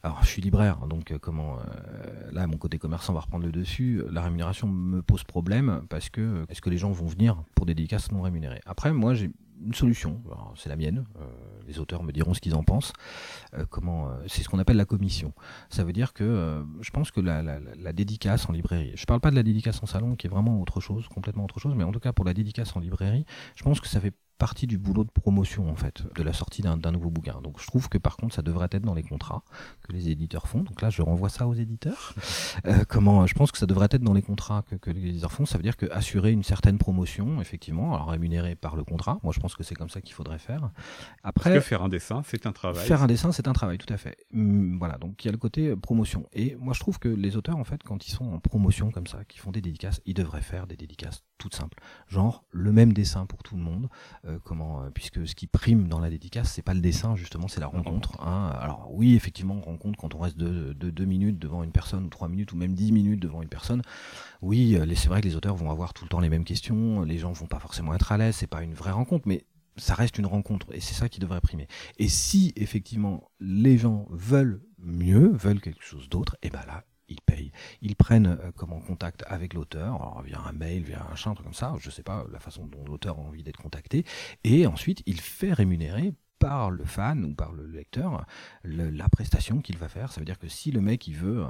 alors, je suis libraire, donc euh, comment euh, là, mon côté commerçant va reprendre le dessus. La rémunération me pose problème parce que euh, est-ce que les gens vont venir pour des dédicaces non rémunérées? Après, moi, j'ai une solution. C'est la mienne. les auteurs me diront ce qu'ils en pensent. comment C'est ce qu'on appelle la commission. Ça veut dire que je pense que la, la, la, dédicace en librairie. Je parle pas de la dédicace en salon, qui est vraiment autre chose, complètement autre chose, mais en tout cas pour la dédicace en librairie, je pense que ça fait partie du boulot de promotion en fait de la sortie d'un nouveau bouquin. Donc je trouve que par contre ça devrait être dans les contrats que les éditeurs font. Donc là je renvoie ça aux éditeurs. <laughs> Euh, comment Je pense que ça devrait être dans les contrats que, que, les éditeurs font. Ça veut dire que assurer une certaine promotion effectivement, alors rémunérée par le contrat. Moi je pense que c'est comme ça qu'il faudrait faire.
Après Parce que faire un dessin c'est un travail.
Faire un dessin c'est un travail tout à fait. Hum, voilà donc il y a le côté euh, promotion. Et moi je trouve que les auteurs en fait quand ils sont en promotion comme ça, qui font des dédicaces, ils devraient faire des dédicaces toutes simples. Genre le même dessin pour tout le monde euh, comment, euh, puisque ce qui prime dans la dédicace, c'est pas le dessin justement, c'est la rencontre. Hein. Alors oui, effectivement, rencontre quand on reste de, deux minutes devant une personne ou trois minutes ou même dix minutes devant une personne. Oui, euh, c'est vrai que les auteurs vont avoir tout le temps les mêmes questions, les gens vont pas forcément être à l'aise, c'est pas une vraie rencontre, mais ça reste une rencontre et c'est ça qui devrait primer. Et si effectivement les gens veulent mieux, veulent quelque chose d'autre, et ben là, ils payent. Ils prennent euh, comme en contact avec l'auteur, via un mail, via un truc comme ça, je sais pas la façon dont l'auteur a envie d'être contacté, et ensuite il fait rémunérer par le fan ou par le lecteur le- la prestation qu'il va faire. Ça veut dire que si le mec il veut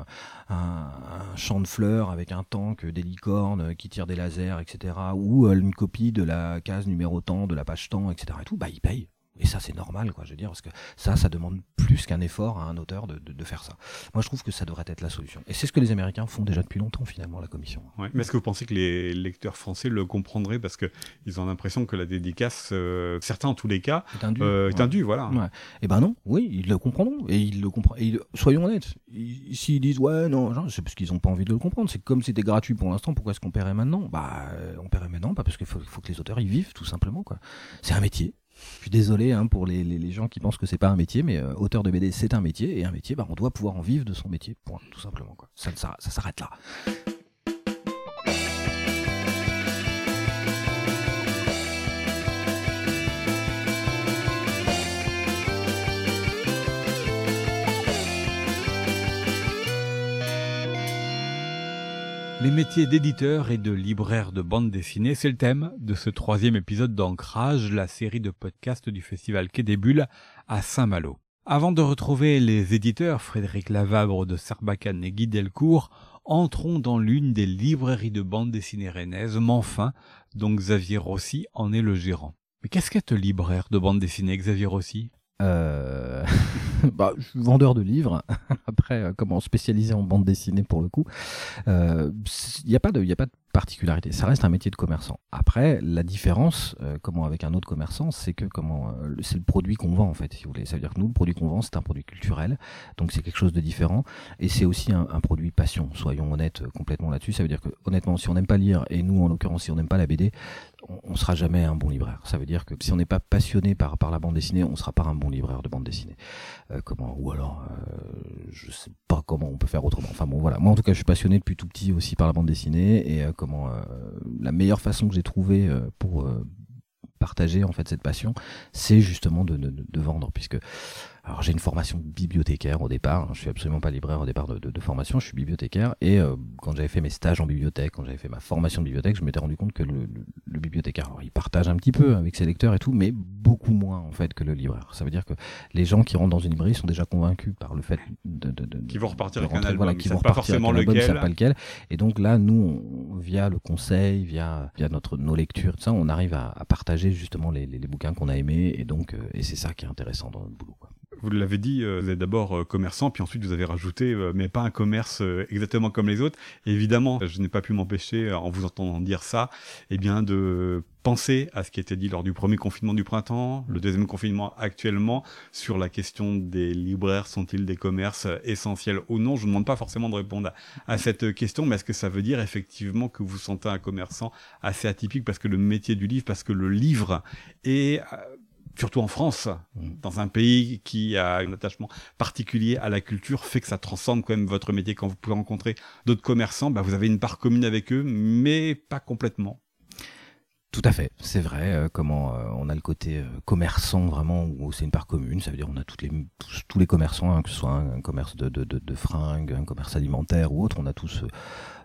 un, champ de fleurs avec un tank, des licornes qui tirent des lasers, etc., ou euh, une copie de la case numéro temps, de la page temps, etc., et tout, bah il paye. Et ça, c'est normal, quoi, je veux dire, parce que ça, ça demande plus qu'un effort à un auteur de, de- de faire ça. Moi, je trouve que ça devrait être la solution. Et c'est ce que les Américains font déjà depuis longtemps, finalement, la commission.
Ouais. Mais est-ce que vous pensez que les lecteurs français le comprendraient? Parce que ils ont l'impression que la dédicace, euh, certains en tous les cas,
C'est un dû.
euh, est
Ouais.
dû, voilà.
Ouais. Eh ben non, oui, ils le comprendront. Et ils le comprennent. et Soyons honnêtes. Ils- S'ils disent ouais, non, genre, c'est parce qu'ils n'ont pas envie de le comprendre. C'est comme c'était gratuit pour l'instant, pourquoi est-ce qu'on paierait maintenant? Bah, on paierait maintenant, pas parce qu'il faut, faut que les auteurs y vivent, tout simplement. quoi. C'est un métier. Je suis désolé hein, pour les, gens qui pensent que c'est pas un métier, mais euh, auteur de BD, c'est un métier. Et un métier, bah, on doit pouvoir en vivre de son métier, point, tout simplement. Quoi. Ça, ça s'arrête là.
Les métiers d'éditeur et de libraire de bande dessinée, c'est le thème de ce troisième épisode d'Ancrage, la série de podcasts du festival Quai des Bulles à Saint-Malo. Avant de retrouver les éditeurs Frédéric Lavabre de Sarbacane et Guy Delcourt, entrons dans l'une des librairies de bande dessinée rennaises, Manfin, dont Xavier Rossi en est le gérant. Mais qu'est-ce qu'être libraire de bande dessinée, Xavier Rossi?
Euh, <laughs> bah, je suis vendeur de livres. <laughs> Après, euh, comment spécialisé en bande dessinée pour le coup. Il n'y a pas de, a pas de particularité. Ça reste un métier de commerçant. Après, la différence, euh, comment avec un autre commerçant, c'est que comment euh, c'est le produit qu'on vend en fait. Si vous voulez, ça veut dire que nous, le produit qu'on vend, c'est un produit culturel, donc c'est quelque chose de différent, et c'est aussi un, un produit passion. Soyons honnêtes euh, complètement là-dessus. Ça veut dire que honnêtement, si on n'aime pas lire, et nous en l'occurrence, si on n'aime pas la BD, on, on sera jamais un bon libraire. Ça veut dire que si on n'est pas passionné par par la bande dessinée, on sera pas un bon libraire de bande dessinée. Euh, comment ou alors euh, je sais pas comment on peut faire autrement. Enfin bon voilà. Moi en tout cas, je suis passionné depuis tout petit aussi par la bande dessinée et euh, comment euh, la meilleure façon que j'ai trouvé euh, pour euh, partager en fait cette passion, c'est justement de, de, de vendre puisque alors j'ai une formation bibliothécaire au départ, hein. je suis absolument pas libraire au départ de, de, de formation, je suis bibliothécaire et euh, quand j'avais fait mes stages en bibliothèque, quand j'avais fait ma formation de bibliothèque, je m'étais rendu compte que le, le, le bibliothécaire, alors, il partage un petit peu avec ses lecteurs et tout, mais beaucoup moins en fait que le libraire. Ça veut dire que les gens qui rentrent dans une librairie sont déjà convaincus par le fait de, de, de
Qui vont repartir
de
avec un
rentrer,
album,
voilà,
ils
qui vont
pas
repartir
forcément
avec un album,
lequel.
pas lequel. Et donc là, nous, on- via le conseil, via, via notre, nos lectures, tout ça, on arrive à, à partager justement les, les, les bouquins qu'on a aimés. Et donc, euh, et c'est ça qui est intéressant dans notre boulot. Quoi.
Vous l'avez dit, euh, vous êtes d'abord euh, commerçant, puis ensuite vous avez rajouté, euh, mais pas un commerce exactement comme les autres. Évidemment, je n'ai pas pu m'empêcher, en vous entendant dire ça, eh bien de penser à ce qui était dit lors du premier confinement du printemps, le deuxième confinement actuellement, sur la question des libraires, sont-ils des commerces essentiels ou non Je ne demande pas forcément de répondre à cette question, mais est-ce que ça veut dire effectivement que vous sentez un commerçant assez atypique parce que le métier du livre, parce que le livre est... Surtout en France,
Mm.
dans un pays qui a un attachement particulier à la culture, fait que ça transcende quand même votre métier. Quand vous pouvez rencontrer d'autres commerçants, bah, vous avez une part commune avec eux, mais pas complètement.
Tout à fait, c'est vrai. euh, comment euh, on a le côté euh, commerçant vraiment où c'est une part commune. Ça veut dire on a toutes les tous, tous les commerçants, hein, que ce soit un, un commerce de, de, de, de fringues, un commerce alimentaire ou autre, on a tous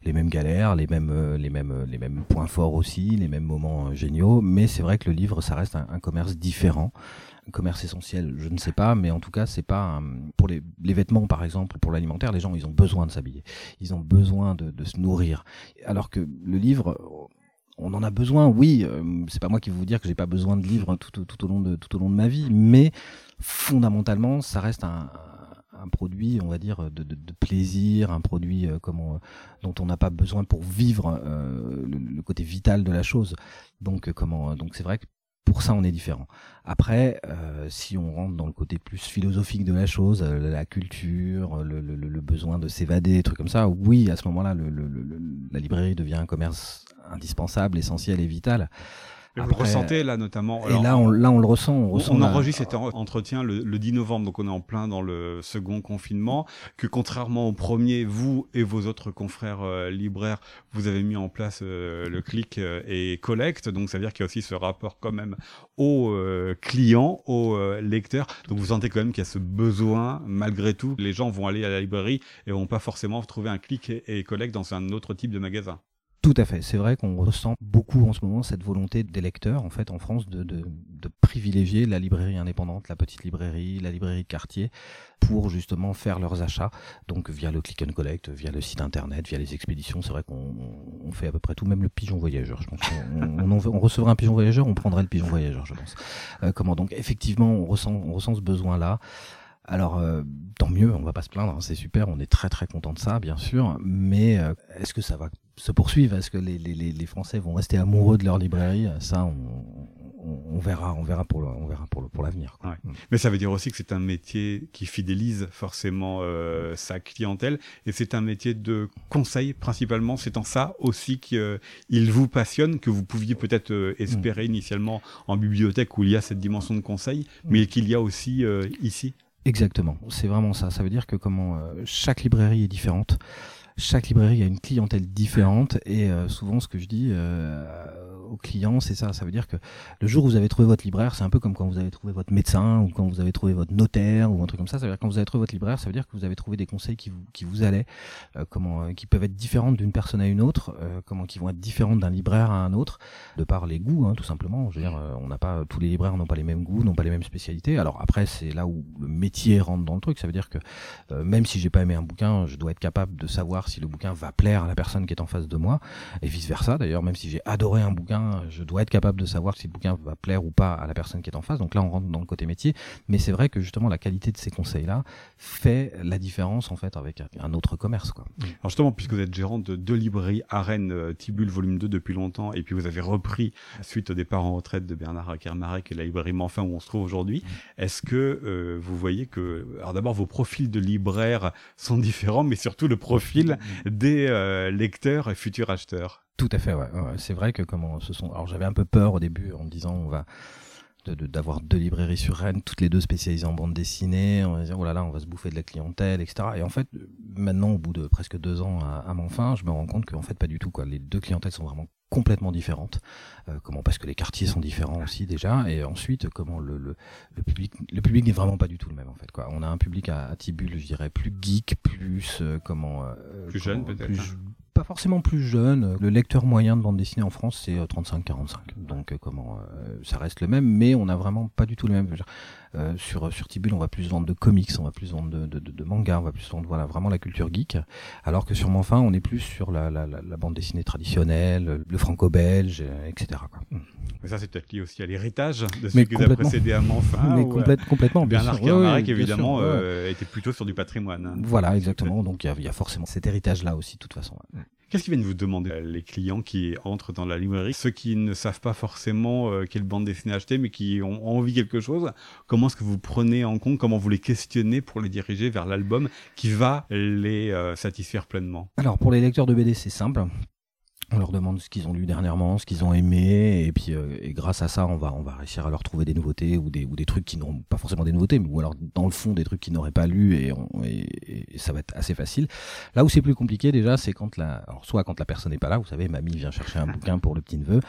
les mêmes galères, les mêmes euh, les mêmes euh, les mêmes points forts aussi, les mêmes moments euh, géniaux. Mais c'est vrai que le livre, ça reste un, commerce différent. Un commerce essentiel, je ne sais pas, mais en tout cas, c'est pas pour les, vêtements par exemple, pour l'alimentaire, les gens ils ont besoin de s'habiller, ils ont besoin de, se nourrir, alors que le livre, on en a besoin, oui. c'est pas moi qui vais vous dire que j'ai pas besoin de livres tout au long de tout au long de ma vie, mais fondamentalement, ça reste un, un produit, on va dire, de, plaisir, un produit euh, comment, euh, dont on n'a pas besoin pour vivre euh, le, côté vital de la chose. Donc euh, comment, donc c'est vrai que pour ça, on est différent. Après, euh, si on rentre dans le côté plus philosophique de la chose, euh, la culture, le, le, besoin de s'évader, trucs comme ça, oui, à ce moment-là, le- la librairie devient un commerce indispensable, essentiel et vital.
Et vous le ressentez là notamment.
et là, on, là, on le ressent. On, ressent
on enregistre cet entretien le, le, 10 novembre, donc on est en plein dans le second confinement. Que contrairement au premier, vous et vos autres confrères euh, libraires, vous avez mis en place euh, le clic euh, et collect. Donc ça veut dire qu'il y a aussi ce rapport quand même aux clients, aux lecteurs. Donc vous sentez quand même qu'il y a ce besoin, malgré tout. Les gens vont aller à la librairie et vont pas forcément trouver un clic et, et collect dans un autre type de magasin.
Tout à fait. C'est vrai qu'on ressent beaucoup en ce moment cette volonté des lecteurs, en fait, en France, de, privilégier la librairie indépendante, la petite librairie, la librairie de quartier, pour justement faire leurs achats. Donc via le click and collect, via le site internet, via les expéditions. C'est vrai qu'on on fait à peu près tout, même le pigeon voyageur. Je pense on, on, recevrait un pigeon voyageur, on prendrait le pigeon voyageur, je pense. Euh, comment donc effectivement, on ressent, on ressent ce besoin-là. Alors, euh, tant mieux, on va pas se plaindre, hein, c'est super, on est très très content de ça, bien sûr, mais euh, est-ce que ça va se poursuivre? Est-ce que les, les, les, Français vont rester amoureux de leur librairie? Ça, on, on, verra, on verra pour on verra pour, pour l'avenir.
Mm. Mais ça veut dire aussi que c'est un métier qui fidélise forcément euh, sa clientèle, et c'est un métier de conseil principalement. C'est en ça aussi qu'il vous passionne, que vous pouviez peut-être espérer mm. initialement en bibliothèque où il y a cette dimension de conseil, mais qu'il y a aussi ici?
Exactement, c'est vraiment ça. Ça veut dire que comment euh, chaque librairie est différente chaque librairie a une clientèle différente et euh, souvent ce que je dis euh, aux clients c'est ça. Ça veut dire que le jour où vous avez trouvé votre libraire c'est un peu comme quand vous avez trouvé votre médecin ou quand vous avez trouvé votre notaire ou un truc comme ça. Ça veut dire quand vous avez trouvé votre libraire ça veut dire que vous avez trouvé des conseils qui vous qui vous allaient euh, comment qui peuvent être différentes d'une personne à une autre comment qui vont être différentes d'un libraire à un autre de par les goûts hein, tout simplement. Je veux dire on n'a pas tous les libraires n'ont pas les mêmes goûts n'ont pas les mêmes spécialités. Alors après c'est là où le métier rentre dans le truc. Ça veut dire que même si j'ai pas aimé un bouquin je dois être capable de savoir si le bouquin va plaire à la personne qui est en face de moi, et vice versa. D'ailleurs, même si j'ai adoré un bouquin, je dois être capable de savoir si le bouquin va plaire ou pas à la personne qui est en face. Donc là, on rentre dans le côté métier. Mais c'est vrai que justement, la qualité de ces conseils-là fait la différence en fait avec un autre commerce. Quoi.
Alors justement, puisque vous êtes gérant de deux librairies Arène euh, Tibul volume 2 depuis longtemps, et puis vous avez repris suite au départ en retraite de Bernard Kermarek et la librairie Manfin où on se trouve aujourd'hui, est-ce que euh, vous voyez que, alors d'abord vos profils de libraires sont différents, mais surtout le profil des euh, lecteurs et futurs acheteurs?
Tout à fait, ouais. C'est vrai que comment ce sont. Alors j'avais un peu peur au début en me disant on va d'avoir deux librairies sur Rennes, toutes les deux spécialisées en bande dessinée. On va dire, oh là là, on va se bouffer de la clientèle, etc. Et en fait, maintenant, au bout de presque deux ans à, à fin, je me rends compte qu'en fait, pas du tout. Quoi. Les deux clientèles sont vraiment complètement différentes. Euh, comment Parce que les quartiers sont différents aussi déjà. Et ensuite, comment le, le, le public, le public n'est vraiment pas du tout le même en fait. Quoi. On a un public à, à Tibul, je dirais, plus geek, plus euh, comment
euh, Plus jeune peut-être.
Pas forcément plus jeune. Le lecteur moyen de bande dessinée en France, c'est 35-45. Euh, Donc, euh, comment, euh, ça reste le même, mais on n'a vraiment pas du tout le même. Euh, sur sur Tibul, on va plus vendre de comics, on va plus vendre de, de, de, manga, on va plus vendre voilà vraiment la culture geek. Alors que sur Manfin, on est plus sur la, la, la, bande dessinée traditionnelle, le franco-belge, etc. Quoi.
Mais ça, c'est peut-être lié aussi à l'héritage de ce qui vous a précédé à Manfin.
Mais complètement.
Bernard Kermarek, évidemment, euh, était plutôt sur du patrimoine. Hein.
Voilà, exactement. Donc il y, y, a forcément cet héritage-là aussi, de toute façon.
Qu'est-ce qu'ils viennent vous demander? Les clients qui entrent dans la librairie, ceux qui ne savent pas forcément euh, quelle bande dessinée acheter, mais qui ont envie quelque chose. Comment est-ce que vous prenez en compte, comment vous les questionnez pour les diriger vers l'album qui va les euh, satisfaire pleinement?
Alors pour les lecteurs de BD, c'est simple on leur demande ce qu'ils ont lu dernièrement, ce qu'ils ont aimé, et puis euh, et grâce à ça, on va on va réussir à leur trouver des nouveautés ou des ou des trucs qui n'ont pas forcément des nouveautés, mais ou alors dans le fond des trucs qu'ils n'auraient pas lu et, et, ça va être assez facile. Là où c'est plus compliqué déjà, c'est quand la alors soit quand la personne n'est pas là, vous savez, mamie vient chercher un bouquin pour le petit neveu,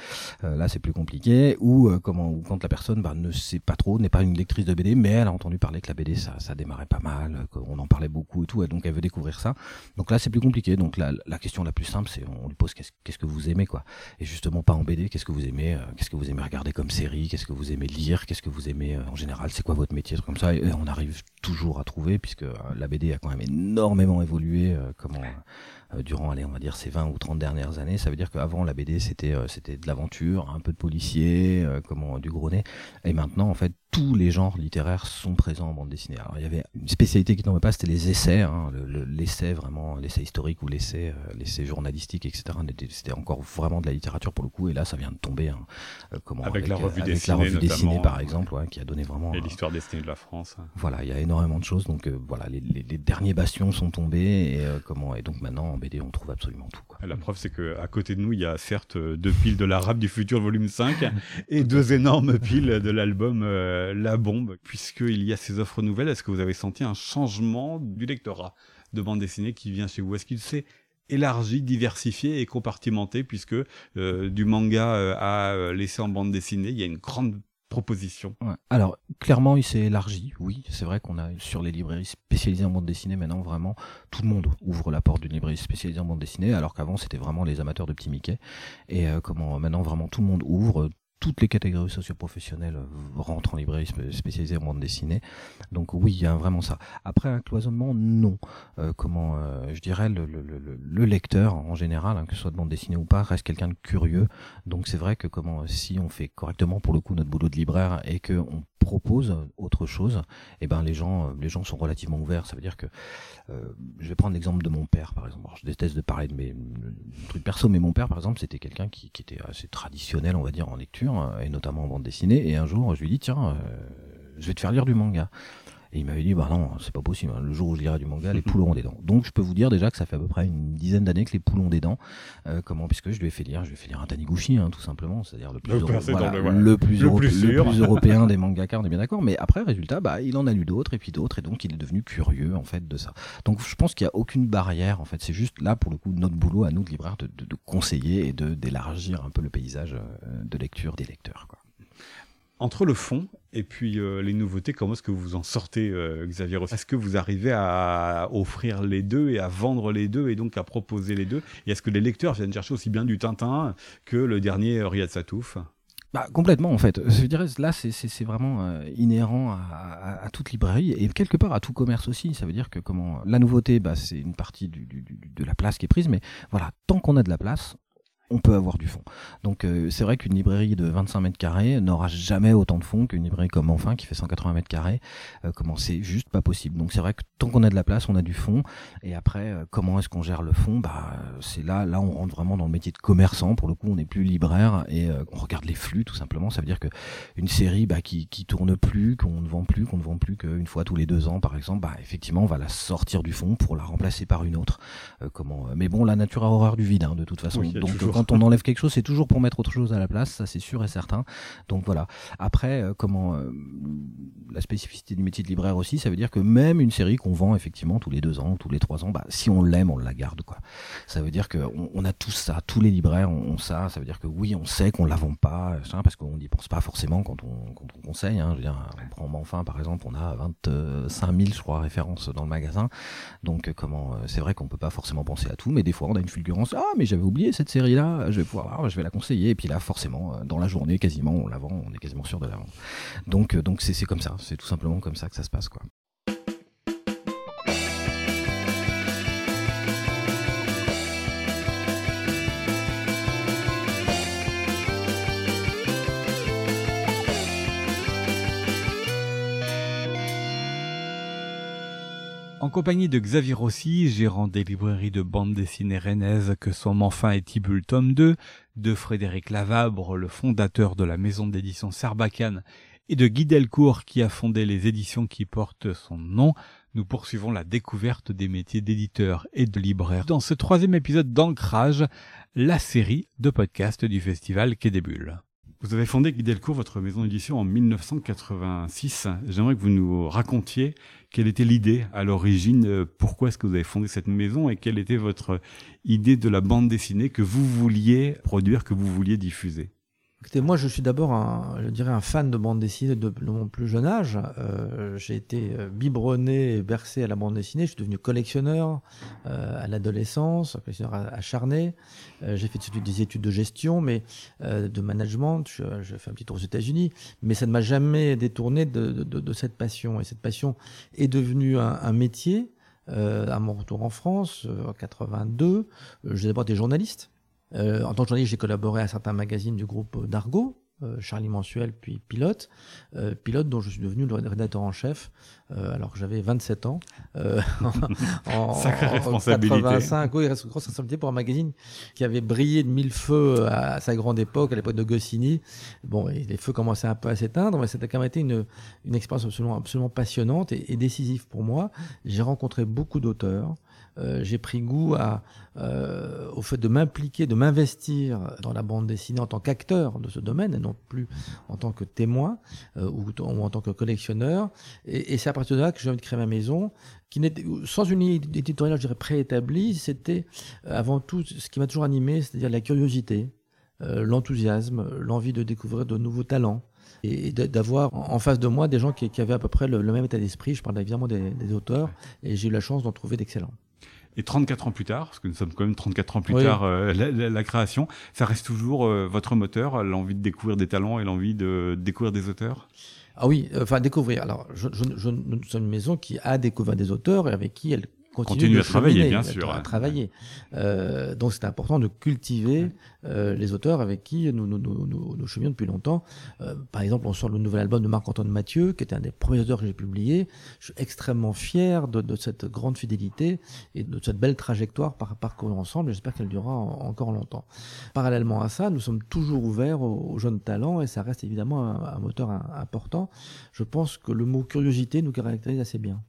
euh, là c'est plus compliqué, ou euh, comment ou quand la personne bah, ne sait pas trop, n'est pas une lectrice de BD, mais elle a entendu parler que la BD ça ça démarrait pas mal, qu'on en parlait beaucoup et tout, et donc elle veut découvrir ça. Donc là c'est plus compliqué. Donc la la question la plus simple, c'est on lui pose que vous aimez quoi. Et justement pas en BD qu'est-ce que vous aimez euh, qu'est-ce que vous aimez regarder comme série qu'est-ce que vous aimez lire qu'est-ce que vous aimez euh, en général c'est quoi votre métier comme ça. Et on arrive toujours à trouver puisque euh, la BD a quand même énormément évolué comment durant allez on va dire ces 20 ou 30 dernières années. Ça veut dire qu'avant la BD c'était c'était de l'aventure un peu de policier comment du gros nez. Et maintenant en fait tous les genres littéraires sont présents en bande dessinée. Alors il y avait une spécialité qui tombait pas, c'était les essais, hein, l'essai vraiment, l'essai historique ou l'essai, euh, l'essai journalistique, etc. C'était encore vraiment de la littérature pour le coup, et là ça vient de tomber. Hein,
euh, comment, avec, la revue,
avec
dessinée,
la revue dessinée, par exemple, ouais, qui a donné vraiment.
Et l'histoire dessinée de la France.
Voilà, il y a énormément de choses. Donc euh, voilà, les, les, les, derniers bastions sont tombés, et comment, et donc maintenant en BD on trouve absolument tout. Quoi.
La preuve c'est que à côté de nous il y a certes deux piles de l'arabe du futur volume 5 <laughs> et deux énormes piles de l'album. Euh, la bombe, puisqu'il y a ces offres nouvelles. Est-ce que vous avez senti un changement du lectorat de bande dessinée qui vient chez vous? Est-ce qu'il s'est élargi, diversifié et compartimenté, puisque euh, du manga euh, à laisser en bande dessinée, il y a une grande proposition?
Alors clairement, il s'est élargi. Oui, c'est vrai qu'on a sur les librairies spécialisées en bande dessinée maintenant vraiment tout le monde ouvre la porte d'une librairie spécialisée en bande dessinée, alors qu'avant c'était vraiment les amateurs de petits Mickey. Et comment maintenant vraiment tout le monde ouvre, toutes les catégories socioprofessionnelles rentrent en librairie spécialisée en bande dessinée. Donc oui, il y a vraiment ça. Après un cloisonnement, non. Euh, comment, euh, je dirais, le, le, le, lecteur en général, hein, que ce soit de bande dessinée ou pas, reste quelqu'un de curieux. Donc c'est vrai que comment, si on fait correctement pour le coup notre boulot de libraire et que on propose autre chose, eh ben les gens, les gens sont relativement ouverts. Ça veut dire que, euh, je vais prendre l'exemple de mon père par exemple. je déteste de parler de mes trucs perso, mais mon père par exemple, c'était quelqu'un qui, qui était assez traditionnel, on va dire, en lecture Hein, et notamment en bande dessinée. Et un jour, je lui dis tiens, euh, je vais te faire lire du manga. Et il m'avait dit, bah non, c'est pas possible. Hein. Le jour où je lirai du manga, les <laughs> poules auront des dents. Donc, je peux vous dire déjà que ça fait à peu près une dizaine d'années que les poules ont des dents. Euh, comment Puisque je lui ai fait lire, je lui ai fait lire un Taniguchi, hein, tout simplement. C'est-à-dire le plus, le, plus, européen des mangakas, on est bien d'accord. Mais après, résultat, bah, il en a lu d'autres et puis d'autres. Et donc, il est devenu curieux, en fait, de ça. Donc, je pense qu'il n'y a aucune barrière, en fait. C'est juste là, pour le coup, notre boulot à nous, de libraires, de, de, de conseiller et de, d'élargir un peu le paysage euh, de lecture des lecteurs, quoi.
Entre le fond et puis euh, les nouveautés, comment est-ce que vous en sortez, euh, Xavier Est-ce que vous arrivez à offrir les deux et à vendre les deux et donc à proposer les deux? Et est-ce que les lecteurs viennent chercher aussi bien du Tintin que le dernier Riyad Satouf?
Bah, complètement en fait. Je dirais là c'est vraiment euh, inhérent à, toute librairie et quelque part à tout commerce aussi. Ça veut dire que comment la nouveauté, bah, c'est une partie de la place qui est prise, mais voilà, tant qu'on a de la place, on peut avoir du fond. Donc euh, c'est vrai qu'une librairie de 25 mètres carrés n'aura jamais autant de fond qu'une librairie comme Enfin qui fait 180 mètres carrés. Euh, comment c'est juste pas possible. Donc c'est vrai que tant qu'on a de la place, on a du fond. Et après, euh, comment est-ce qu'on gère le fond? Bah c'est là, là on rentre vraiment dans le métier de commerçant. Pour le coup, on n'est plus libraire et on regarde les flux tout simplement. Ça veut dire que une série bah, qui qui tourne plus, qu'on ne vend plus, qu'on ne vend plus qu'une fois tous les deux ans par exemple, bah effectivement on va la sortir du fond pour la remplacer par une autre. comment Mais bon, la nature a horreur du vide hein, de toute façon. Donc quand on enlève quelque chose, c'est toujours pour mettre autre chose à la place, ça c'est sûr et certain. Donc voilà. Après, euh, comment euh, la spécificité du métier de libraire aussi, ça veut dire que même une série qu'on vend effectivement tous les deux ans, tous les trois ans, bah, si on l'aime, on la garde quoi. Ça veut dire que on, a tout ça, tous les libraires ont, ça. Ça veut dire que oui, on sait qu'on la vend pas, parce qu'on n'y pense pas forcément quand on, quand on conseille. Hein. Je veux dire, on prend enfin par exemple, on a 25 000 je crois références dans le magasin. Donc euh, comment, c'est vrai qu'on peut pas forcément penser à tout, mais des fois on a une fulgurance. Ah mais j'avais oublié cette série là. Je vais pouvoir, je vais la conseiller. Et puis là, forcément, euh, dans la journée, quasiment, on la vend, on est quasiment sûr de la vendre. Donc, euh, donc c'est comme ça. C'est tout simplement comme ça que ça se passe, quoi.
Compagnie de Xavier Rossi, gérant des librairies de bande dessinée rennaises que sont Enfin et Tibul tome 2, de Frédéric Lavabre, le fondateur de la maison d'édition Sarbacane, et de Guy Delcourt qui a fondé les éditions qui portent son nom, nous poursuivons la découverte des métiers d'éditeur et de libraire dans ce troisième épisode d'Ancrage, la série de podcasts du festival Quai des Bulles. Vous avez fondé Guy Delcourt, votre maison d'édition, en 1986. J'aimerais que vous nous racontiez quelle était l'idée à l'origine, euh, pourquoi est-ce que vous avez fondé cette maison et quelle était votre idée de la bande dessinée que vous vouliez produire, que vous vouliez diffuser?
Écoutez, moi, je suis d'abord, un, je dirais, un fan de bande dessinée de, mon plus jeune âge. Euh, j'ai été euh, biberonné et bercé à la bande dessinée. Je suis devenu collectionneur euh, à l'adolescence, collectionneur acharné. Euh, j'ai fait des études de gestion, mais euh, de management. J'ai fait un petit tour aux États-Unis, mais ça ne m'a jamais détourné de, de, de, cette passion. Et cette passion est devenue un, un métier. à mon retour en France, en 82, j'ai d'abord été journaliste. Euh, en tant que journaliste, j'ai collaboré à certains magazines du groupe d'Argo, euh, Charlie Mensuel, puis Pilote. Euh, Pilote dont je suis devenu le rédacteur en chef, euh, alors que j'avais 27 ans. <laughs>
en, Sacrée responsabilité.
85, oui, grosse responsabilité pour un magazine qui avait brillé de mille feux à sa grande époque, à l'époque de Goscinny. Bon, les feux commençaient un peu à s'éteindre, mais c'était quand même été une, une expérience absolument, absolument passionnante et, et décisive pour moi. J'ai rencontré beaucoup d'auteurs. Euh, j'ai pris goût à, euh, au fait de m'impliquer, de m'investir dans la bande dessinée en tant qu'acteur de ce domaine et non plus en tant que témoin euh, ou, en tant que collectionneur. Et, c'est à partir de là que j'ai envie de créer ma maison, qui n'était sans une éditoriale, je dirais préétablie. C'était avant tout ce qui m'a toujours animé, c'est-à-dire la curiosité, l'enthousiasme, l'envie de découvrir de nouveaux talents et d'avoir en face de moi des gens qui, avaient à peu près le, même état d'esprit. Je parle évidemment des auteurs et j'ai eu la chance d'en trouver d'excellents.
Et 34 ans plus tard, parce que nous sommes quand même 34 ans plus tard, euh, la, création, ça reste toujours euh, votre moteur, l'envie de découvrir des talents et l'envie de découvrir des auteurs?
Ah oui, enfin découvrir. Alors, je, je, je, nous sommes une maison qui a découvert des auteurs et avec qui elle continue,
à travailler, bien sûr.
À travailler. Euh, donc c'est important de cultiver euh, les auteurs avec qui nous nous, nous, nous, cheminons depuis longtemps. Euh, par exemple, on sort le nouvel album de Marc-Antoine Mathieu, qui était un des premiers auteurs que j'ai publié. Je suis extrêmement fier de, de, cette grande fidélité et de cette belle trajectoire par parcours ensemble. J'espère qu'elle durera encore longtemps. Parallèlement à ça, nous sommes toujours ouverts aux, jeunes talents et ça reste évidemment un, un moteur important. Je pense que le mot curiosité nous caractérise assez bien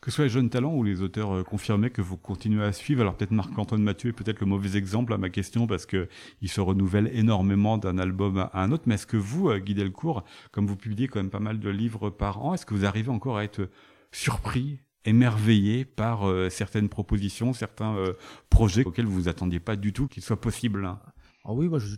que ce soit les jeunes talents ou les auteurs euh, confirmés que vous continuez à suivre. Alors peut-être Marc-Antoine Mathieu est peut-être le mauvais exemple à ma question parce que il se renouvelle énormément d'un album à un autre. Mais est-ce que vous, euh, Guy Delcourt, comme vous publiez quand même pas mal de livres par an, est-ce que vous arrivez encore à être surpris émerveillé par euh, certaines propositions, certains projets auxquels vous vous attendiez pas du tout qu'ils soient possibles
ah oui, moi je,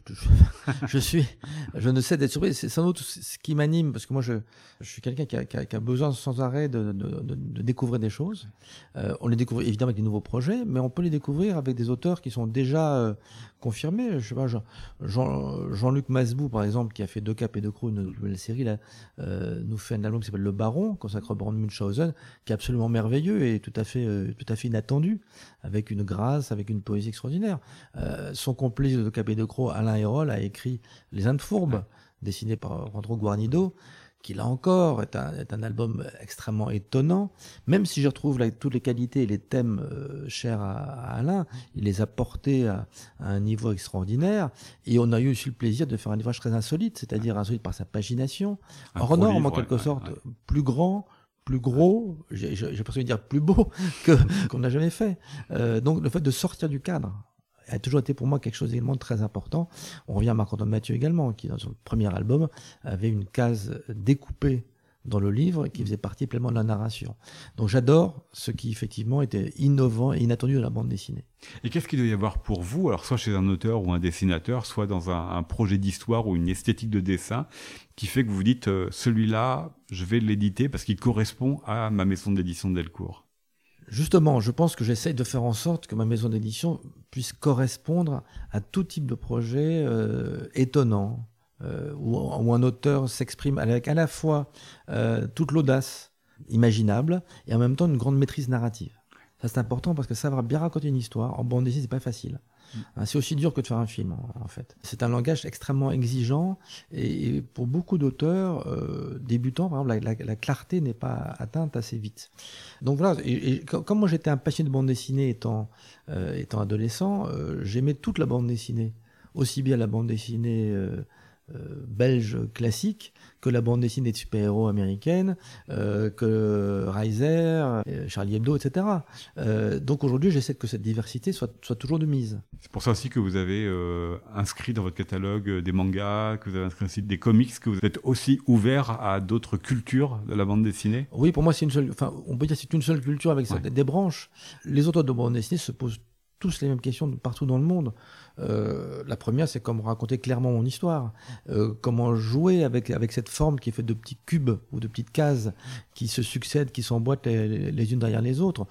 je, <laughs> suis, je ne sais d'être surpris. C'est sans doute ce qui m'anime, parce que moi je, je suis quelqu'un qui a, qui, qui a, besoin sans arrêt de, de, de, de découvrir des choses. Euh, on les découvre évidemment avec des nouveaux projets, mais on peut les découvrir avec des auteurs qui sont déjà euh, confirmés. Je sais pas, Jean, Jean-Luc Masbou par exemple, qui a fait deux Cap et deux Crew, une nouvelle série, là, euh, nous fait un album qui s'appelle Le Baron, consacré à Brand Munchausen, qui est absolument merveilleux et tout à fait, euh, tout à fait inattendu, avec une grâce, avec une poésie extraordinaire. Euh, son complice de Cap de Croix, Alain Hérol, a écrit Les Indes Fourbes, dessiné par Randro Guarnido, qui là encore est un, est un, album extrêmement étonnant, même si je retrouve là, toutes les qualités et les thèmes euh, chers à, Alain, il les a portés à, un niveau extraordinaire, et on a eu aussi le plaisir de faire un livre très insolite, c'est-à-dire insolite par sa pagination, hors norme en quelque sorte, plus grand, plus gros, j'ai de dire plus beau <laughs> que qu'on n'a jamais fait. Euh, donc le fait de sortir du cadre, a toujours été pour moi quelque chose d'également très important. On revient à Marc-Antoine Mathieu également, qui dans son premier album avait une case découpée dans le livre qui faisait partie pleinement de la narration. Donc j'adore ce qui effectivement était innovant et inattendu de la bande dessinée.
Et qu'est-ce qu'il doit y avoir pour vous, alors soit chez un auteur ou un dessinateur, soit dans un, projet d'histoire ou une esthétique de dessin, qui fait que vous dites euh, celui-là, je vais l'éditer parce qu'il correspond à ma maison d'édition Delcourt?
Justement, je pense que j'essaye de faire en sorte que ma maison d'édition puisse correspondre à tout type de projet euh, étonnant, euh, où, un auteur s'exprime avec à la fois euh, toute l'audace imaginable et en même temps une grande maîtrise narrative. Ça c'est important parce que savoir bien raconter une histoire en bande dessinée c'est pas facile. Hein, c'est aussi dur que de faire un film, en, fait. C'est un langage extrêmement exigeant, et, pour beaucoup d'auteurs euh, débutants, par exemple, la, clarté n'est pas atteinte assez vite. Donc voilà, comme moi j'étais un passionné de bande dessinée étant, euh, étant adolescent, euh, j'aimais toute la bande dessinée, aussi bien la bande dessinée belge classique que la bande dessinée de super-héros américaine, euh, que Reiser, euh, Charlie Hebdo, etc. Euh, donc aujourd'hui, j'essaie que cette diversité soit, soit toujours de mise.
C'est pour ça aussi que vous avez inscrit dans votre catalogue des mangas, que vous avez inscrit aussi des comics, que vous êtes aussi ouvert à d'autres cultures de la bande dessinée.
Oui, pour moi, c'est une seule. Enfin, on peut dire c'est une seule culture avec des branches. Les auteurs de bande dessinée se posent tous les mêmes questions partout dans le monde. Euh, la première, c'est comment raconter clairement mon histoire, euh, comment jouer avec avec cette forme qui est faite de petits cubes ou de petites cases qui se succèdent, qui s'emboîtent les, unes derrière les autres.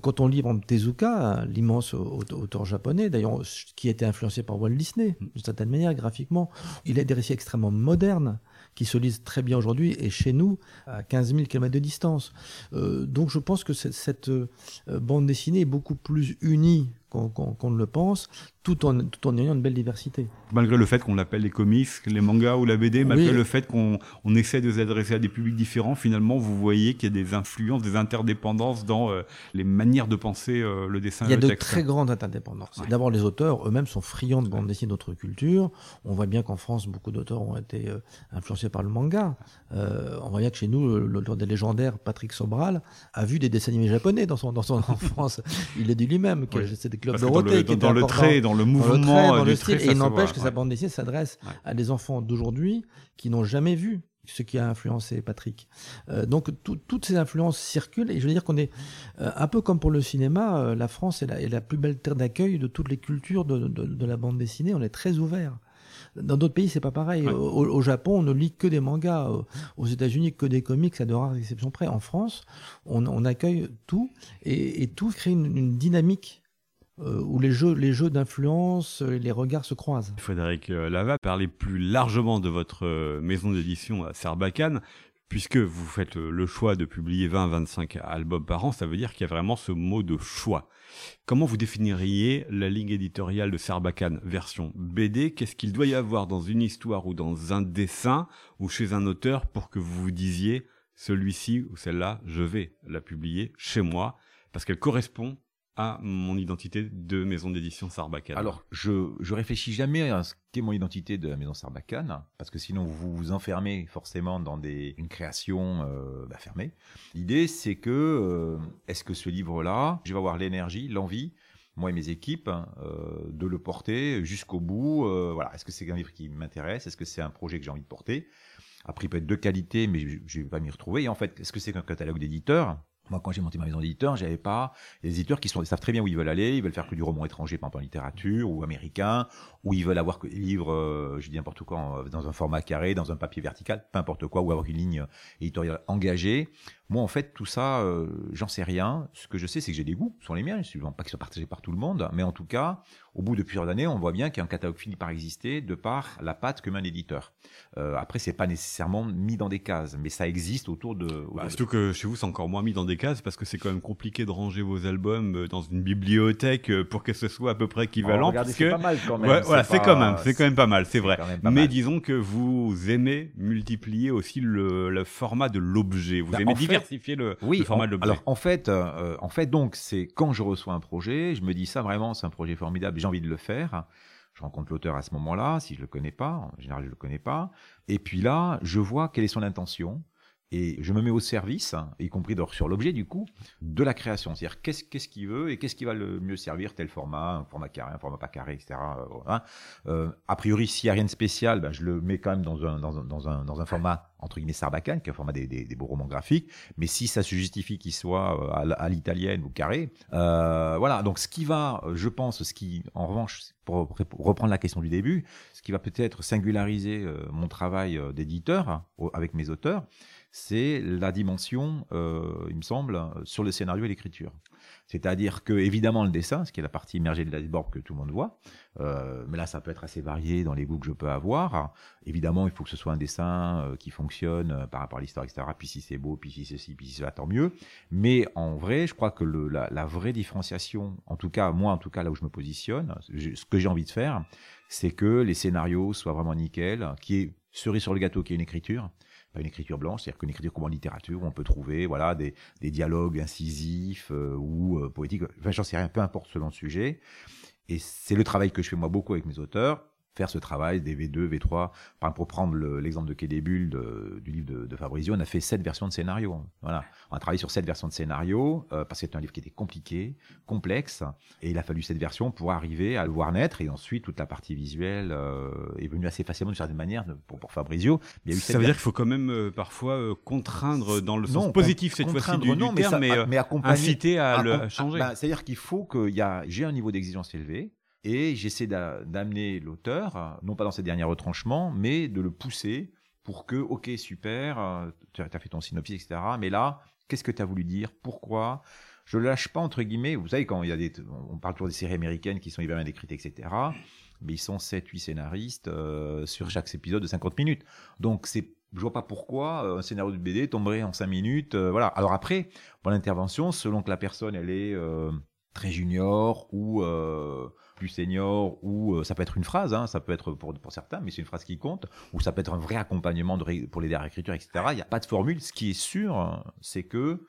Quand on lit Tezuka, l'immense auteur japonais, d'ailleurs qui a été influencé par Walt Disney d'une certaine manière graphiquement, il a des récits extrêmement modernes qui se lisent très bien aujourd'hui et chez nous à 15 000 km de distance. Euh, donc je pense que cette bande dessinée est beaucoup plus unie qu'on ne le pense, tout en, tout en ayant une belle diversité.
Malgré le fait qu'on l'appelle les comics, les mangas ou la BD, malgré
Oui.
le fait qu'on on essaie de s'adresser à des publics différents, finalement, vous voyez qu'il y a des influences, des interdépendances dans euh, les manières de penser euh, le dessin
Il y a
et le
de
texte.
très grandes interdépendances.
Ouais.
D'abord, les auteurs eux-mêmes sont friands de bande dessinée d'autres cultures. On voit bien qu'en France, beaucoup d'auteurs ont été euh, influencés par le manga. On voit bien que chez nous, l'auteur des légendaires, Patrick Sobral, a vu des dessins animés japonais dans son, dans son enfance. <laughs> Il l'a dit lui-même, que
Oui.
c'est
Parce dans le,
qui
dans, le trait, dans le
dans le
mouvement
trait, dans le style.
trait,
Et il n'empêche que
ouais.
sa bande dessinée s'adresse
Ouais.
à des enfants d'aujourd'hui qui n'ont jamais vu ce qui a influencé Patrick. Euh, donc tout- toutes ces influences circulent et je veux dire qu'on est euh, un peu comme pour le cinéma, euh, la France est la, est la plus belle terre d'accueil de toutes les cultures de, de- de la bande dessinée. On est très ouvert. Dans d'autres pays, c'est pas pareil.
Ouais.
Au, au Japon, on ne lit que des mangas. Au- Aux États-Unis, que des comics, à de rares exceptions près. En France, on, on accueille tout et, et tout crée une, une dynamique euh, où les jeux, les jeux d'influence, euh, les regards se croisent.
Frédéric euh, Lava, parlez plus largement de votre euh, maison d'édition à Sarbacane, puisque vous faites le choix de publier 20-25 albums par an, ça veut dire qu'il y a vraiment ce mot de choix. Comment vous définiriez la ligne éditoriale de Sarbacane version BD Qu'est-ce qu'il doit y avoir dans une histoire ou dans un dessin ou chez un auteur pour que vous vous disiez celui-ci ou celle-là, je vais la publier chez moi? Parce qu'elle correspond à mon identité de maison d'édition Sarbacane
Alors, je, je réfléchis jamais à ce qu'est mon identité de la maison Sarbacane, parce que sinon vous vous enfermez forcément dans des, une création euh, bah, fermée. L'idée, c'est que, euh, est-ce que ce livre-là, je vais avoir l'énergie, l'envie, moi et mes équipes, hein, euh, de le porter jusqu'au bout. euh, voilà, est-ce que c'est un livre qui m'intéresse? Est-ce que c'est un projet que j'ai envie de porter? Après, il peut être de qualité, mais je ne vais pas m'y retrouver. Et en fait, est-ce que c'est qu'un catalogue d'éditeurs? Moi, quand j'ai monté ma maison d'éditeur, j'avais pas les éditeurs qui sont, savent très bien où ils veulent aller. Ils veulent faire que du roman étranger, par exemple en littérature ou américain, ou ils veulent avoir des livres, euh, je dis n'importe quoi, dans un format carré, dans un papier vertical, peu importe quoi, ou avoir une ligne éditoriale engagée. Moi, en fait, tout ça, euh, j'en sais rien. Ce que je sais, c'est que j'ai des goûts, ce sont les miens. Je ne pas qu'ils soient partagés par tout le monde, mais en tout cas, au bout de plusieurs années, on voit bien qu'un catalogue finit par exister de par la patte que met un éditeur. Euh, après, c'est pas nécessairement mis dans des cases, mais ça existe autour de. autour
Bah,
de-
surtout que chez vous, c'est encore moins mis dans des cases parce que c'est quand même compliqué de ranger vos albums euh, dans une bibliothèque euh, pour que ce soit à peu près équivalent.
Oh, regardez, c'est
que-
pas mal quand même.
Ouais, voilà, c'est
pas-
quand même, c'est quand même pas mal, c'est vrai. Mais
mal.
disons que vous aimez multiplier aussi le, le format de l'objet. Vous
Bah,
aimez
en fait-
diversifier le,
Oui,
le format
en-
de l'objet.
alors en fait, euh, en fait donc c'est quand je reçois un projet, je me dis ça vraiment c'est un projet formidable, j'ai envie de le faire. Je rencontre l'auteur à ce moment-là, si je le connais pas, en général je le connais pas. Et puis là, je vois quelle est son intention et je me mets au service, hein, y compris sur l'objet du coup, de la création. C'est-à-dire qu'est-ce qu'il veut et qu'est-ce qui va le mieux servir, tel format, un format carré, un format pas carré, etc. euh, voilà. Euh, a priori, s'il n'y a rien de spécial, ben, je le mets quand même dans un, dans un, dans un, dans un format entre guillemets sarbacane, qui est un format des, des, beaux romans graphiques. Mais si ça se justifie qu'il soit euh, à, l'italienne ou carré, euh, voilà. Donc ce qui va, euh, je pense, ce qui, en revanche, pour, rep- pour reprendre la question du début, ce qui va peut-être singulariser euh, mon travail euh, d'éditeur hein, avec mes auteurs, c'est la dimension, euh, il me semble, sur le scénario et l'écriture. C'est-à-dire que, évidemment, le dessin, ce qui est la partie immergée de l'iceberg que tout le monde voit, euh, mais là, ça peut être assez varié dans les goûts que je peux avoir. Évidemment, il faut que ce soit un dessin euh, qui fonctionne euh, par rapport à l'histoire, etc. Puis si c'est beau, puis si c'est ci, puis si cela, tant mieux. Mais en vrai, je crois que le, la, la vraie différenciation, en tout cas, moi, en tout cas, là où je me positionne, ce que j'ai envie de faire, c'est que les scénarios soient vraiment nickel, qu'il y ait cerise sur le gâteau, qu'il y ait une écriture une écriture blanche, c'est-à-dire qu'une écriture comme en littérature, où on peut trouver voilà des, des dialogues incisifs euh, ou euh, poétiques, enfin j'en sais rien, peu importe selon le sujet. Et c'est le travail que je fais moi beaucoup avec mes auteurs, faire ce travail des V2, V3. Par exemple, pour prendre le- l'exemple de Quai de- du livre de, de Fabrizio, on a fait sept versions de scénario. Voilà, on a travaillé sur sept versions de scénario euh, parce que c'était un livre qui était compliqué, complexe, et il a fallu cette version pour arriver à le voir naître. Et ensuite, toute la partie visuelle euh, est venue assez facilement d'une certaine manière pour, pour Fabrizio. Mais il y a eu
Ça veut dire qu'il faut quand même euh, parfois euh, contraindre dans le sens
Non,
positif cette fois-ci du, du
non, mais
terme,
ça-
mais, euh,
mais accompagner-
inciter à
Ah,
le
ah,
changer.
bah, C'est-à-dire qu'il faut que j'ai un niveau d'exigence élevé et j'essaie d'a- d'amener l'auteur, non pas dans ses derniers retranchements, mais de le pousser pour que, ok, super, euh, tu as fait ton synopsis, etc. Mais là, qu'est-ce que tu as voulu dire? Pourquoi? Je le lâche pas, entre guillemets. Vous savez, quand il y a des. On parle toujours des séries américaines qui sont hyper bien décrites, etc. Mais ils sont 7-8 scénaristes euh, sur chaque épisode de 50 minutes. Donc, c'est. Je vois pas pourquoi euh, un scénario de BD tomberait en 5 minutes. euh, voilà. Alors après, pour l'intervention, selon que la personne, elle est. euh, très junior ou euh, plus senior, ou euh, ça peut être une phrase, hein, ça peut être pour, certains, mais c'est une phrase qui compte, ou ça peut être un vrai accompagnement pour les à l'écriture, etc. Il n'y a pas de formule. Ce qui est sûr, c'est que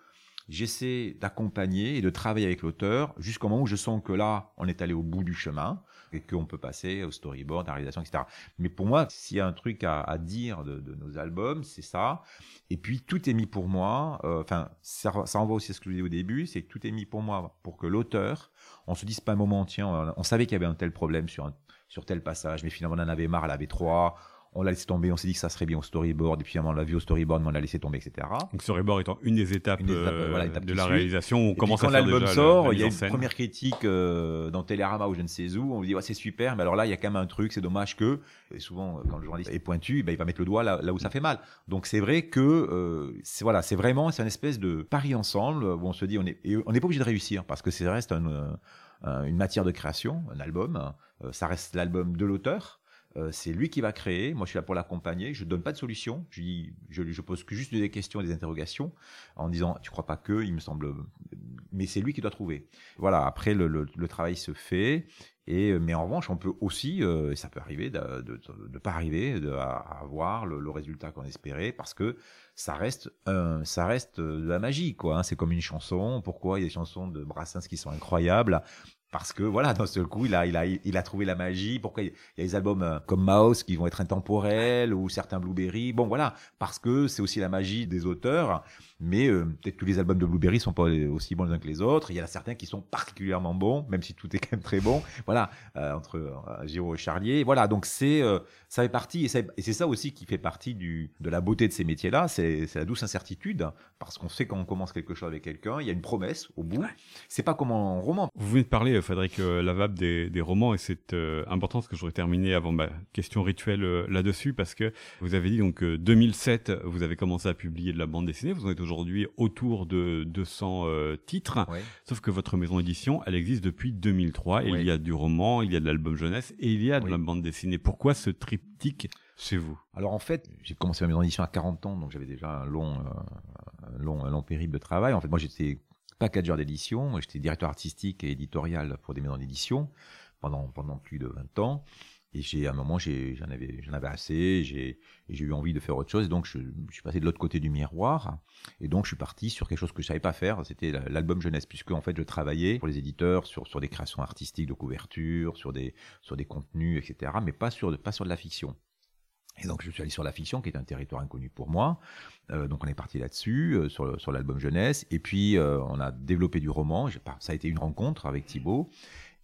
j'essaie d'accompagner et de travailler avec l'auteur jusqu'au moment où je sens que là, on est allé au bout du chemin et qu'on peut passer au storyboard, à la réalisation, etc. Mais pour moi, s'il y a un truc à, dire de, nos albums, c'est ça. Et puis, tout est mis pour moi. Euh, enfin, ça, ça renvoie aussi à ce que je disais au début, c'est que tout est mis pour moi pour que l'auteur, on se dise pas un moment, tiens, on savait qu'il y avait un tel problème sur, sur tel passage, mais finalement, on en avait marre, elle avait trois on l'a laissé tomber, on s'est dit que ça serait bien au storyboard, et puis on l'a vu au storyboard, mais on l'a laissé tomber, etc.
Donc storyboard étant une des étapes, euh, de la réalisation, on commence
quand
à faire
l'album sort, il y a une première critique euh, dans Télérama ou je ne sais où, on dit ouais, c'est super, mais alors là il y a quand même un truc, c'est dommage que, et souvent quand le journaliste est pointu, ben, il va mettre le doigt là, où ça fait mal. Donc c'est vrai que euh, c'est voilà, c'est vraiment c'est une espèce de pari ensemble où on se dit on est on n'est pas obligé de réussir parce que c'est reste une matière de création, un album, ça reste l'album de l'auteur. Euh, c'est lui qui va créer. Moi, je suis là pour l'accompagner. Je ne donne pas de solution. Je, dis, je, je pose juste des questions et des interrogations en disant Tu crois pas que Il me semble. Mais c'est lui qui doit trouver. Voilà. Après, le, le, travail se fait. Et, mais en revanche, on peut aussi, euh, ça peut arriver, de ne pas arriver de, à, avoir le, résultat qu'on espérait, parce que ça reste, ça reste de la magie, quoi. Hein. C'est comme une chanson. Pourquoi? Il y a des chansons de Brassens qui sont incroyables parce que voilà, d'un seul coup, il a, il a, il a trouvé la magie. Pourquoi il y a des albums euh, comme Mouse qui vont être intemporels ou certains Blueberry. Bon, voilà, parce que c'est aussi la magie des auteurs mais euh, peut-être tous les albums de Blueberry sont pas aussi bons les uns que les autres. Il y en a certains qui sont particulièrement bons, même si tout est quand même très bon. Voilà, euh, entre euh, Giro et Charlier. Voilà, donc c'est ça fait partie et c'est ça aussi qui fait partie du de la beauté de ces métiers-là. C'est la douce incertitude parce qu'on sait quand on commence quelque chose avec quelqu'un, il y a une promesse au bout. C'est pas comme en roman.
Vous venez de parler, Frédéric Lavab, des, des romans et c'est important parce que j'aurais terminé avant ma question rituelle là-dessus parce que vous avez dit donc 2007, vous avez commencé à publier de la bande dessinée. Vous en êtes aujourd'hui aujourd'hui autour de 200 euh, titres. Sauf que votre maison d'édition, elle existe depuis 2003. Il y a du roman, il y a de l'album jeunesse et il y a de la bande dessinée. Pourquoi ce triptyque chez vous?
Alors en fait, j'ai commencé ma maison d'édition à 40 ans, donc j'avais déjà un long, euh, long, un long périple de travail. En fait, moi j'étais packageur d'édition, j'étais directeur artistique et éditorial pour des maisons d'édition pendant, pendant plus de 20 ans. Et j'ai, à un moment, j'en avais, j'en avais assez, j'ai, eu envie de faire autre chose. Et donc, je, suis passé de l'autre côté du miroir. Et donc, je suis parti sur quelque chose que je savais pas faire. C'était l'album jeunesse, puisque, en fait, je travaillais pour les éditeurs sur, des créations artistiques de couverture, sur des, contenus, etc. Mais pas sur, pas sur de la fiction. Et donc je suis allé sur la fiction, qui est un territoire inconnu pour moi. Euh, donc on est parti là-dessus, euh, sur, sur l'album jeunesse. Et puis euh, on a développé du roman. Ça a été une rencontre avec Thibaut.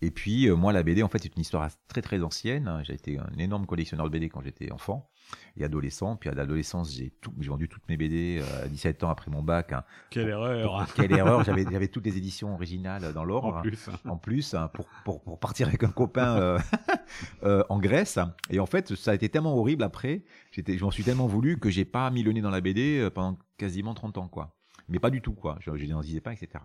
Et puis, euh, moi, la BD, en fait, c'est une histoire très, très ancienne. J'ai été un énorme collectionneur de BD quand j'étais enfant et adolescent. Puis à l'adolescence, j'ai tout, j'ai vendu toutes mes BD euh, à 17 ans après mon bac. Hein.
Quelle erreur
Quelle erreur J'avais, j'avais toutes les éditions originales dans l'ordre.
En plus.
En plus, hein, pour, pour, pour, partir avec un copain euh, <laughs> euh, en Grèce. Et en fait, ça a été tellement horrible après. J'étais, je m'en suis tellement voulu que j'ai pas mis le nez dans la BD pendant quasiment 30 ans, quoi mais pas du tout quoi. Je, je n'en disais pas, etc.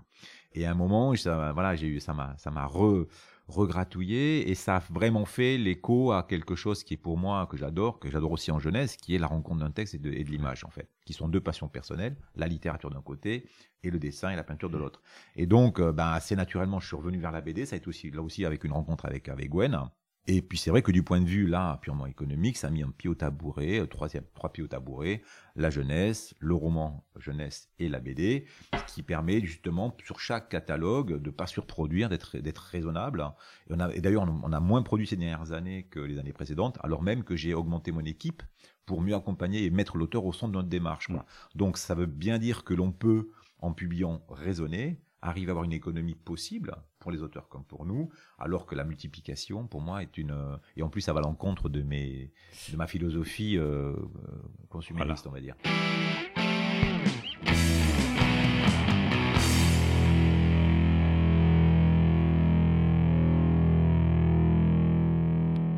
Et à un moment, ça, voilà, j'ai eu, ça m'a, ça m'a re, regratouillé et ça a vraiment fait l'écho à quelque chose qui est pour moi que j'adore, que j'adore aussi en jeunesse, qui est la rencontre d'un texte et de, et de l'image en fait, qui sont deux passions personnelles, la littérature d'un côté et le dessin et la peinture de l'autre. Et donc, euh, ben, assez naturellement, je suis revenu vers la BD. Ça a été aussi là aussi avec une rencontre avec avec Gwen et puis c'est vrai que du point de vue là purement économique, ça a mis un pied au tabouret, euh, troisième, trois pieds au tabouret, la jeunesse, le roman jeunesse et la BD, ce qui permet justement sur chaque catalogue de pas surproduire, d'être d'être raisonnable. Et, on a, et d'ailleurs on a moins produit ces dernières années que les années précédentes, alors même que j'ai augmenté mon équipe pour mieux accompagner et mettre l'auteur au centre de notre démarche. Donc ça veut bien dire que l'on peut en publiant raisonner, arrive à avoir une économie possible pour les auteurs comme pour nous, alors que la multiplication, pour moi, est une... Euh, et en plus, ça va à l'encontre de, mes, de ma philosophie euh, euh consumériste, on va dire.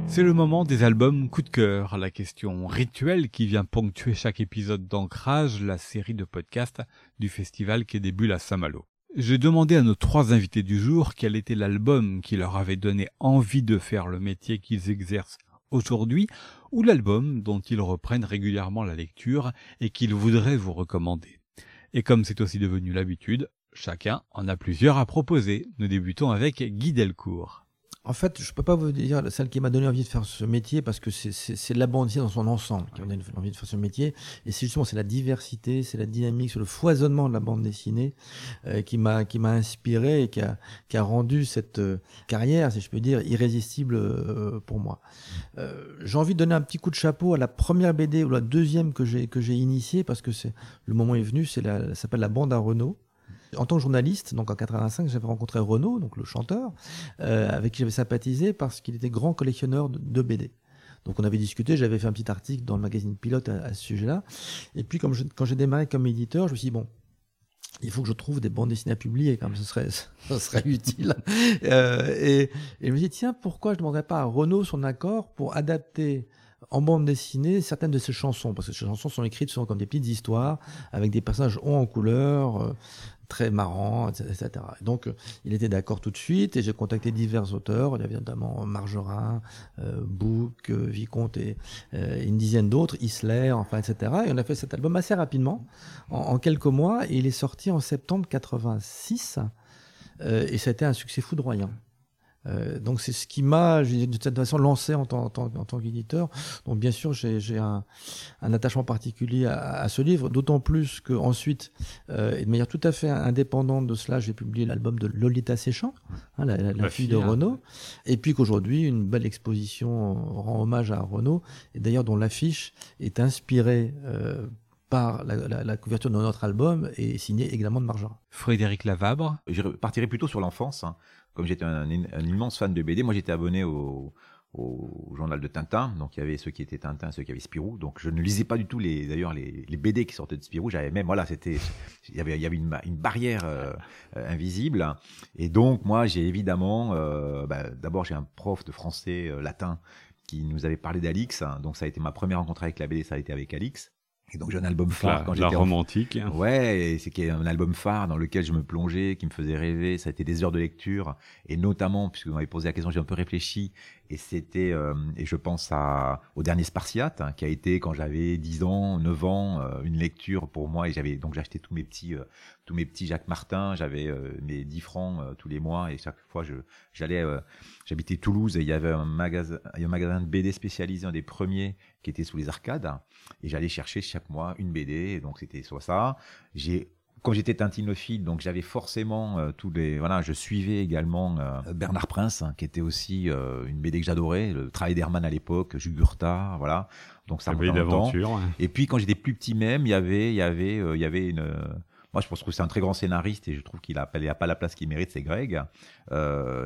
C'est le moment des albums coup de cœur, la question rituelle qui vient ponctuer chaque épisode d'Ancrage, la série de podcasts du festival qui débute à Saint-Malo. J'ai demandé à nos trois invités du jour quel était l'album qui leur avait donné envie de faire le métier qu'ils exercent aujourd'hui, ou l'album dont ils reprennent régulièrement la lecture et qu'ils voudraient vous recommander. Et comme c'est aussi devenu l'habitude, Chacun en a plusieurs à proposer. Nous débutons avec Guy Delcourt.
En fait, je peux pas vous dire celle qui m'a donné envie de faire ce métier parce que c'est la bande dessinée dans son ensemble qui m'a donné envie de faire ce métier. Et c'est justement c'est la diversité, c'est la dynamique, c'est le foisonnement de la bande dessinée euh, qui m'a qui m'a inspiré et qui a qui a rendu cette euh, carrière, si je peux dire, irrésistible euh, pour moi. j'ai envie de donner un petit coup de chapeau à la première BD ou la deuxième que j'ai que j'ai initiée parce que c'est le moment est venu. C'est la s'appelle la bande à Renault en tant que journaliste, donc en 85, j'avais rencontré Renaud, donc le chanteur, euh, avec qui j'avais sympathisé parce qu'il était grand collectionneur de, BD. Donc on avait discuté, j'avais fait un petit article dans le magazine Pilote à, ce sujet-là. Et puis quand j'ai démarré comme éditeur, je me suis dit bon, il faut que je trouve des bandes dessinées à publier, ce serait, <laughs> ce serait utile. Euh, et, je me suis dit tiens, pourquoi je ne demanderais pas à Renaud son accord pour adapter en bande dessinée certaines de ses chansons, parce que ces chansons sont écrites souvent comme des petites histoires, avec des personnages hauts en couleur, euh, très marrant, etc. Donc, il était d'accord tout de suite et j'ai contacté divers auteurs. Il y avait notamment Margerin, euh, Bouc, euh, Vicomte et euh, une dizaine d'autres, Isler, enfin, etc. Et on a fait cet album assez rapidement, en, quelques mois. Et il est sorti en septembre 86 et ça a été un succès foudroyant. Euh, donc c'est ce qui m'a, de cette façon, lancé en tant, qu'éditeur. Donc bien sûr, j'ai un, attachement particulier à, ce livre, d'autant plus qu'ensuite, euh, et de manière tout à fait indépendante de cela, j'ai publié l'album de Lolita Séchant, hein, la, fille, de Renault, et puis qu'aujourd'hui, une belle exposition rend hommage à Renault, et d'ailleurs dont l'affiche est inspirée euh, par la, couverture de notre album et signée également de Margerin.
Frédéric Lavabre
Je partirai plutôt sur l'enfance. Hein comme j'étais un, immense fan de BD, moi j'étais abonné au, journal de Tintin. Donc il y avait ceux qui étaient Tintin, ceux qui avaient Spirou. Donc je ne lisais pas du tout les d'ailleurs les, BD qui sortaient de Spirou. J'avais même voilà c'était il y avait il y avait une, barrière euh, invisible. Et donc moi j'ai évidemment euh, bah, d'abord j'ai un prof de français euh, latin qui nous avait parlé d'Alix. Donc ça a été ma première rencontre avec la BD, ça a été avec Alix. Et donc j'ai un album phare
quand j'étais romantique.
Ouais, c'est un album phare dans lequel je me plongeais, qui me faisait rêver. Ça a été des heures de lecture et notamment puisque vous m'avez posé la question, j'ai un peu réfléchi et c'était euh, et je pense à au dernier Spartiate hein, qui a été quand j'avais 10 ans, 9 ans, euh, une lecture pour moi. Et j'avais donc acheté tous mes petits euh, tous mes petits Jacques Martin, j'avais mes 10 francs tous les mois. Et chaque fois je j'allais j'habitais Toulouse. Et il y avait un magasin un magasin de BD spécialisé un des premiers qui était sous les arcades. Et j'allais chercher chaque mois une BD donc c'était soit ça, j'ai quand j'étais tintinophile, donc j'avais forcément euh, tous les. Voilà, je suivais également euh, Bernard Prince, hein, qui était aussi euh, une BD que j'adorais, le travail d'Herman à l'époque, Jugurtha, voilà. Donc ça
remonte d'aventure.
Et puis quand j'étais plus petit même, il y avait, il y avait, il y avait une. Moi, je pense que c'est un très grand scénariste et je trouve qu'il n'a pas la place qu'il mérite, c'est Greg.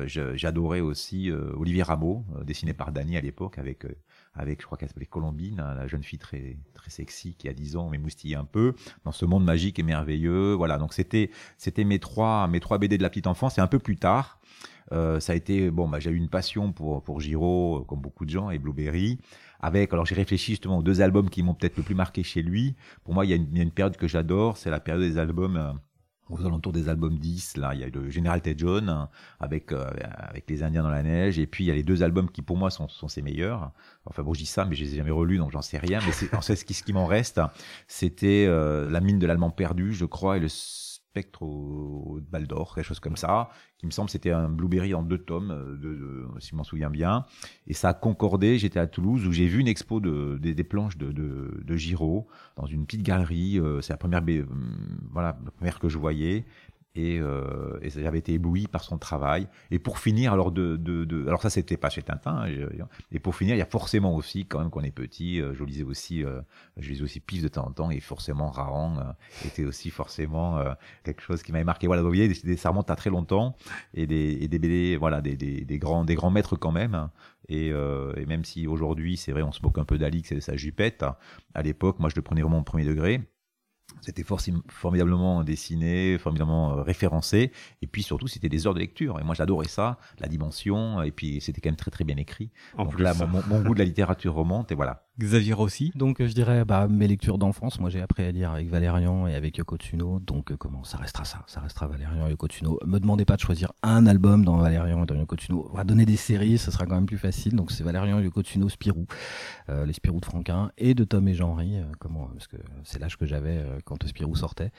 J'adorais aussi Olivier Rameau, dessiné par Dany à l'époque, avec avec, je crois qu'elle s'appelait Colombine, hein, la jeune fille très, très sexy qui a 10 ans, mais moustille un peu, dans ce monde magique et merveilleux. Voilà, donc c'était, c'était mes trois, mes trois BD de la petite enfance. Et un peu plus tard, euh, ça a été, bon, bah, j'ai eu une passion pour, pour Giro, euh, comme beaucoup de gens, et Blueberry. Avec, alors j'ai réfléchi justement aux deux albums qui m'ont peut-être le plus marqué chez lui. Pour moi, il y a une, il y a une période que j'adore, c'est la période des albums euh, aux alentours des albums 10, là, il y a le Général Ted John avec euh, avec les Indiens dans la neige, et puis il y a les deux albums qui pour moi sont, sont ses meilleurs. Enfin bon, je dis ça, mais je les ai jamais relus, donc j'en sais rien. Mais c'est, ce qui, ce qui m'en reste, c'était euh, La mine de l'Allemand perdu, je crois, et le Spectre au, Baldor, quelque chose comme ça, qui me semble c'était un Blueberry en deux tomes, euh, de, si je m'en souviens bien. Et ça a concordé, j'étais à Toulouse où j'ai vu une expo de, des, planches de, de, Giraud dans une petite galerie. Euh, c'est la première, euh, voilà, la première que je voyais et, euh, et j'avais été ébloui par son travail. Et pour finir, alors de, de, de alors ça c'était pas chez Tintin. Hein, et pour finir, il y a forcément aussi quand même qu'on est petit, euh, je lisais aussi, euh, je lisais aussi Pif de temps en temps et forcément Raran euh, était aussi forcément euh, quelque chose qui m'avait marqué. Voilà, vous voyez, ça remonte à très longtemps et des, et des BD, voilà, des, des, des grands, des grands maîtres quand même. Et, et même si aujourd'hui, c'est vrai, on se moque un peu d'Alix et de sa jupette, à l'époque, moi je le prenais vraiment au premier degré. C'était formidablement dessiné, formidablement euh, référencé, et puis surtout c'était des heures de lecture. Et moi j'adorais ça, la dimension, et puis c'était quand même très très bien écrit. En Donc là, mon, goût de la littérature remonte, et voilà.
Xavier Rossi.
Donc je dirais bah, mes lectures d'enfance. Moi j'ai appris à lire avec Valérian et avec Yoko Tsuno. Donc comment ça restera ça? Ça restera Valérian et Yoko Tsuno. Me demandez pas de choisir un album dans Valérian et dans Yoko Tsuno. On va donner des séries, ce sera quand même plus facile. Donc c'est Valérian, Yoko Tsuno, Spirou, les Spirou de Franquin et de Tom et Jean-Henri. comment Parce que c'est l'âge que j'avais quand Spirou sortait.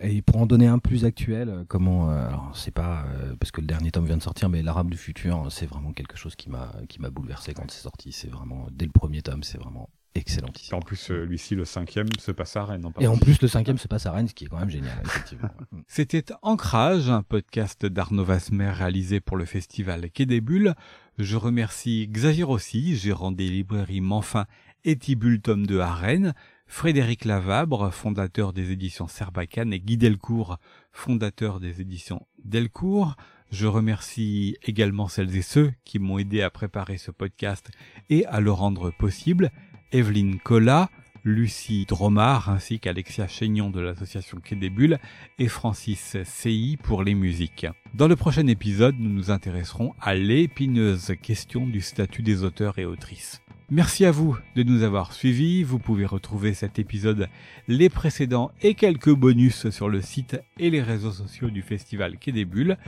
Et pour en donner un plus actuel, comment Alors c'est pas parce que le dernier tome vient de sortir, mais l'Arabe du futur, c'est vraiment quelque chose qui m'a qui m'a bouleversé quand c'est sorti. C'est vraiment dès le premier tome, c'est vraiment excellent.
En plus, euh, lui-ci, le cinquième se passe à Rennes.
Et en plus, le cinquième se passe à Rennes, ce qui est quand même génial, effectivement. <laughs>
C'était Ancrage, un podcast d'Arnaud Vasmer réalisé pour le festival Quai des Bulles. Je remercie Xavier Rossi, gérant des librairies Manfin et Tibul tome de à Rennes, Frédéric Lavabre, fondateur des éditions Serbacane, et Guy Delcourt, fondateur des éditions Delcourt. Je remercie également celles et ceux qui m'ont aidé à préparer ce podcast et à le rendre possible. Evelyne Collat, Lucie Dromard ainsi qu'Alexia Chaignon de l'association Quai des Bulles et Francis CI pour les musiques. Dans le prochain épisode, nous nous intéresserons à l'épineuse question du statut des auteurs et autrices. Merci à vous de nous avoir suivis. Vous pouvez retrouver cet épisode, les précédents et quelques bonus sur le site et les réseaux sociaux du festival Quai des Bulles.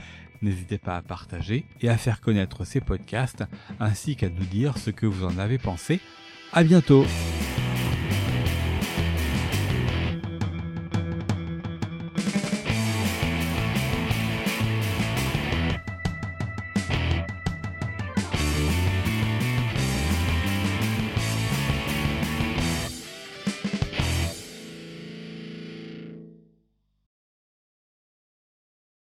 N'hésitez pas à partager et à faire connaître ces podcasts ainsi qu'à nous dire ce que vous en avez pensé. À bientôt!